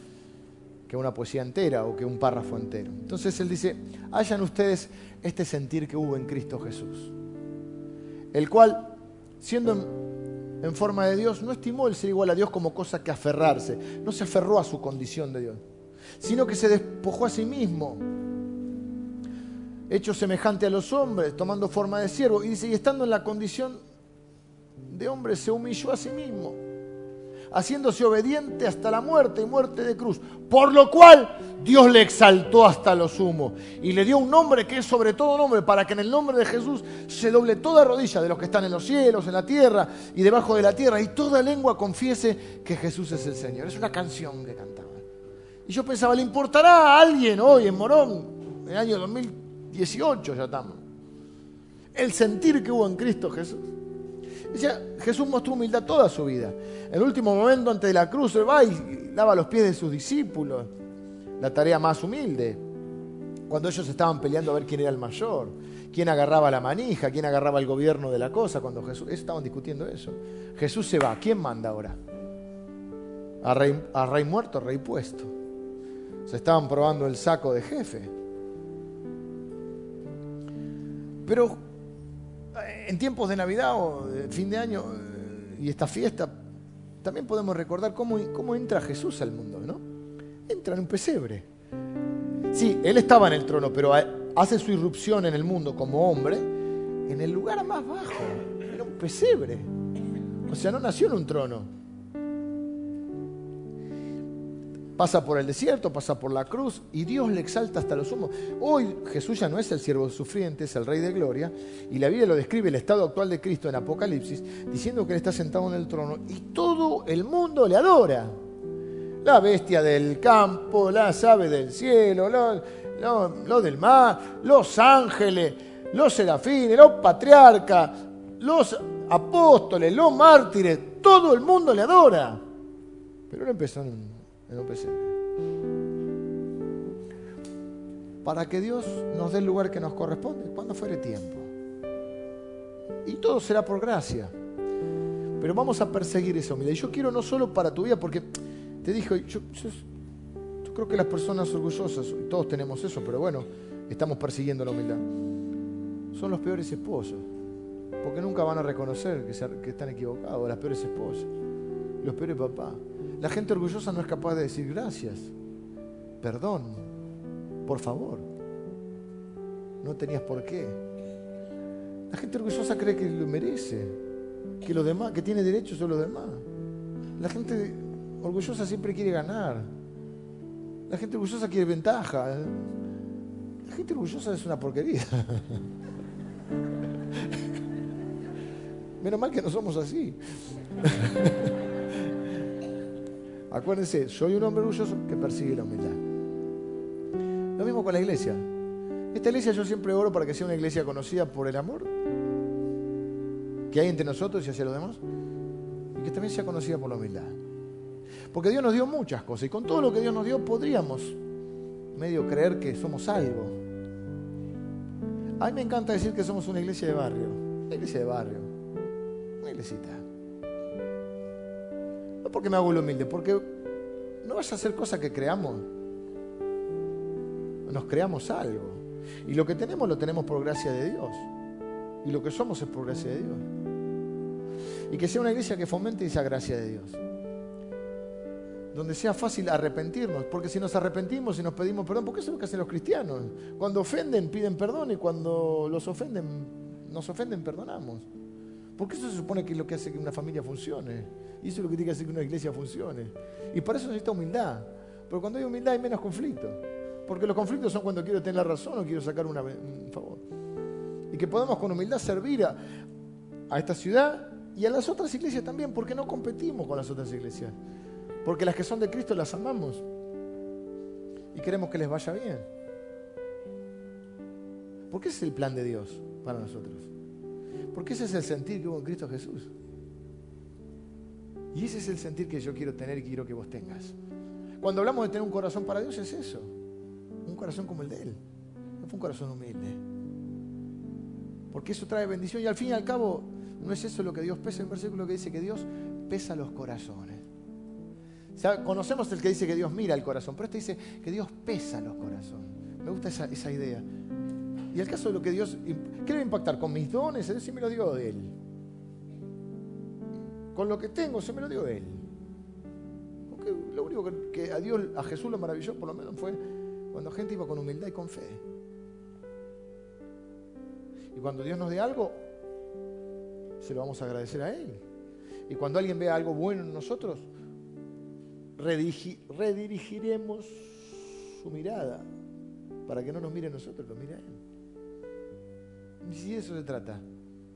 que una poesía entera o que un párrafo entero. Entonces él dice, hayan ustedes este sentir que hubo en Cristo Jesús, el cual, siendo en, forma de Dios, no estimó el ser igual a Dios como cosa que aferrarse, no se aferró a su condición de Dios, sino que se despojó a sí mismo, hecho semejante a los hombres, tomando forma de siervo, y dice, y estando en la condición de hombre, se humilló a sí mismo haciéndose obediente hasta la muerte y muerte de cruz. Por lo cual Dios le exaltó hasta lo sumo y le dio un nombre que es sobre todo nombre, para que en el nombre de Jesús se doble toda rodilla de los que están en los cielos, en la tierra y debajo de la tierra, y toda lengua confiese que Jesús es el Señor. Es una canción que cantaba. Y yo pensaba, ¿le importará a alguien hoy en Morón, en el año 2018 ya estamos? El sentir que hubo en Cristo Jesús. Jesús mostró humildad toda su vida. En el último momento, antes de la cruz, él va y lava los pies de sus discípulos. La tarea más humilde. Cuando ellos estaban peleando a ver quién era el mayor, quién agarraba la manija, quién agarraba el gobierno de la cosa. Cuando Jesús, estaban discutiendo eso. Jesús se va. ¿Quién manda ahora? A rey, muerto, rey puesto. Se estaban probando el saco de jefe. Pero en tiempos de Navidad o fin de año eh, y esta fiesta, también podemos recordar cómo, cómo entra Jesús al mundo, ¿no? Entra en un pesebre. Sí, Él estaba en el trono, pero hace su irrupción en el mundo como hombre en el lugar más bajo, en un pesebre. O sea, no nació en un trono Pasa por el desierto, pasa por la cruz y Dios le exalta hasta lo sumo. Hoy Jesús ya no es el siervo sufriente, es el Rey de Gloria. Y la Biblia lo describe el estado actual de Cristo en Apocalipsis, diciendo que Él está sentado en el trono y todo el mundo le adora. La bestia del campo, las aves del cielo, lo, del mar, los ángeles, los serafines, los patriarcas, los apóstoles, los mártires, todo el mundo le adora. Pero él empezó para que Dios nos dé el lugar que nos corresponde, cuando fuere tiempo. Y todo será por gracia. Pero vamos a perseguir esa humildad. Y yo quiero no solo para tu vida, porque te dije, yo, creo que las personas orgullosas, todos tenemos eso, pero bueno, estamos persiguiendo la humildad. Son los peores esposos, porque nunca van a reconocer que están equivocados, las peores esposas, los peores papás. La gente orgullosa no es capaz de decir gracias, perdón, por favor. No tenías por qué. La gente orgullosa cree que lo merece, que los demás, que tiene derechos sobre los demás. La gente orgullosa siempre quiere ganar. La gente orgullosa quiere ventaja. La gente orgullosa es una porquería. Menos mal que no somos así. Acuérdense, soy un hombre orgulloso que persigue la humildad. Lo mismo con la iglesia. Esta iglesia yo siempre oro para que sea una iglesia conocida por el amor que hay entre nosotros y hacia los demás, y que también sea conocida por la humildad. Porque Dios nos dio muchas cosas, y con todo lo que Dios nos dio podríamos medio creer que somos algo. A mí me encanta decir que somos una iglesia de barrio, una iglesia de barrio, una iglesita porque me hago lo humilde, porque no vas a hacer cosas que creamos. Nos creamos algo. Y lo que tenemos lo tenemos por gracia de Dios. Y lo que somos es por gracia de Dios. Y que sea una iglesia que fomente esa gracia de Dios. Donde sea fácil arrepentirnos. Porque si nos arrepentimos y nos pedimos perdón, porque eso es lo que hacen los cristianos. Cuando ofenden, piden perdón y cuando los ofenden, nos ofenden, perdonamos. Porque eso se supone que es lo que hace que una familia funcione. Y eso es lo que tiene que hacer que una iglesia funcione. Y para eso necesita humildad. Pero cuando hay humildad hay menos conflicto. Porque los conflictos son cuando quiero tener la razón o quiero sacar un favor. Y que podamos con humildad servir a, a esta ciudad y a las otras iglesias también, porque no competimos con las otras iglesias. Porque las que son de Cristo las amamos. Y queremos que les vaya bien. Porque ese es el plan de Dios para nosotros. Porque ese es el sentir que hubo en Cristo Jesús. Y ese es el sentir que yo quiero tener y quiero que vos tengas. Cuando hablamos de tener un corazón para Dios es eso. Un corazón como el de Él. No fue un corazón humilde. Porque eso trae bendición y al fin y al cabo no es eso lo que Dios pesa. En el versículo que dice que Dios pesa los corazones. O sea, conocemos el que dice que Dios mira el corazón, pero este dice que Dios pesa los corazones. Me gusta esa, idea. Y el caso de lo que Dios quiere impactar con mis dones, Él sí me lo dio de Él. Con lo que tengo, se me lo dio de Él. Porque lo único que, a Dios, a Jesús lo maravilló, por lo menos, fue cuando la gente iba con humildad y con fe. Y cuando Dios nos dé algo, se lo vamos a agradecer a Él. Y cuando alguien vea algo bueno en nosotros, redirigiremos su mirada para que no nos mire a nosotros, lo mire a Él. Y si eso se trata,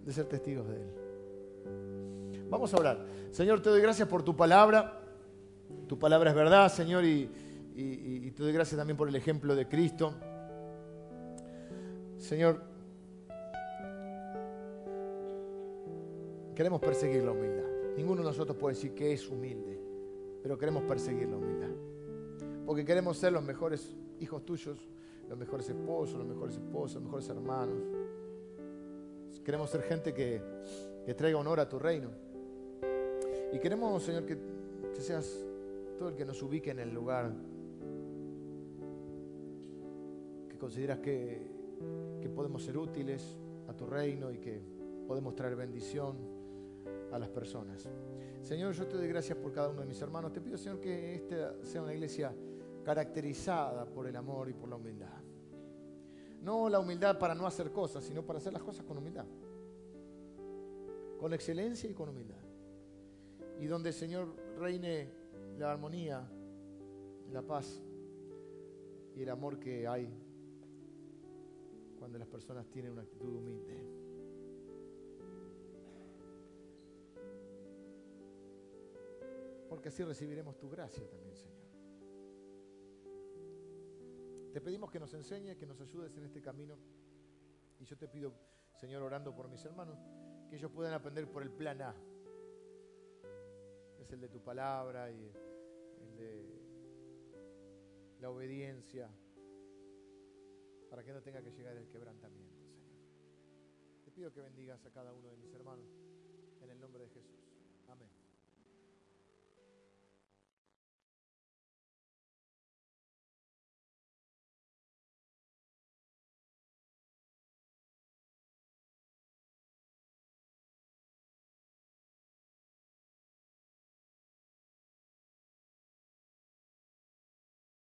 de ser testigos de Él. Vamos a orar. Señor, te doy gracias por tu palabra. Tu palabra es verdad, Señor, y, te doy gracias también por el ejemplo de Cristo. Señor, queremos perseguir la humildad. Ninguno de nosotros puede decir que es humilde, pero queremos perseguir la humildad. Porque queremos ser los mejores hijos tuyos, los mejores esposos, los mejores esposos, los mejores hermanos. Queremos ser gente que, traiga honor a tu reino. Y queremos, Señor, que, seas todo el que nos ubique en el lugar que consideras que, podemos ser útiles a tu reino y que, podemos traer bendición a las personas. Señor, yo te doy gracias por cada uno de mis hermanos. Te pido, Señor, que esta sea una iglesia caracterizada por el amor y por la humildad. No la humildad para no hacer cosas, sino para hacer las cosas con humildad. Con excelencia y con humildad. Y donde, Señor, reine la armonía, la paz y el amor que hay cuando las personas tienen una actitud humilde. Porque así recibiremos tu gracia también, Señor. Te pedimos que nos enseñes, que nos ayudes en este camino. Y yo te pido, Señor, orando por mis hermanos, que ellos puedan aprender por el plan A. Es el de tu palabra y el de la obediencia, para que no tenga que llegar el quebrantamiento, Señor. Te pido que bendigas a cada uno de mis hermanos en el nombre de Jesús. Amén.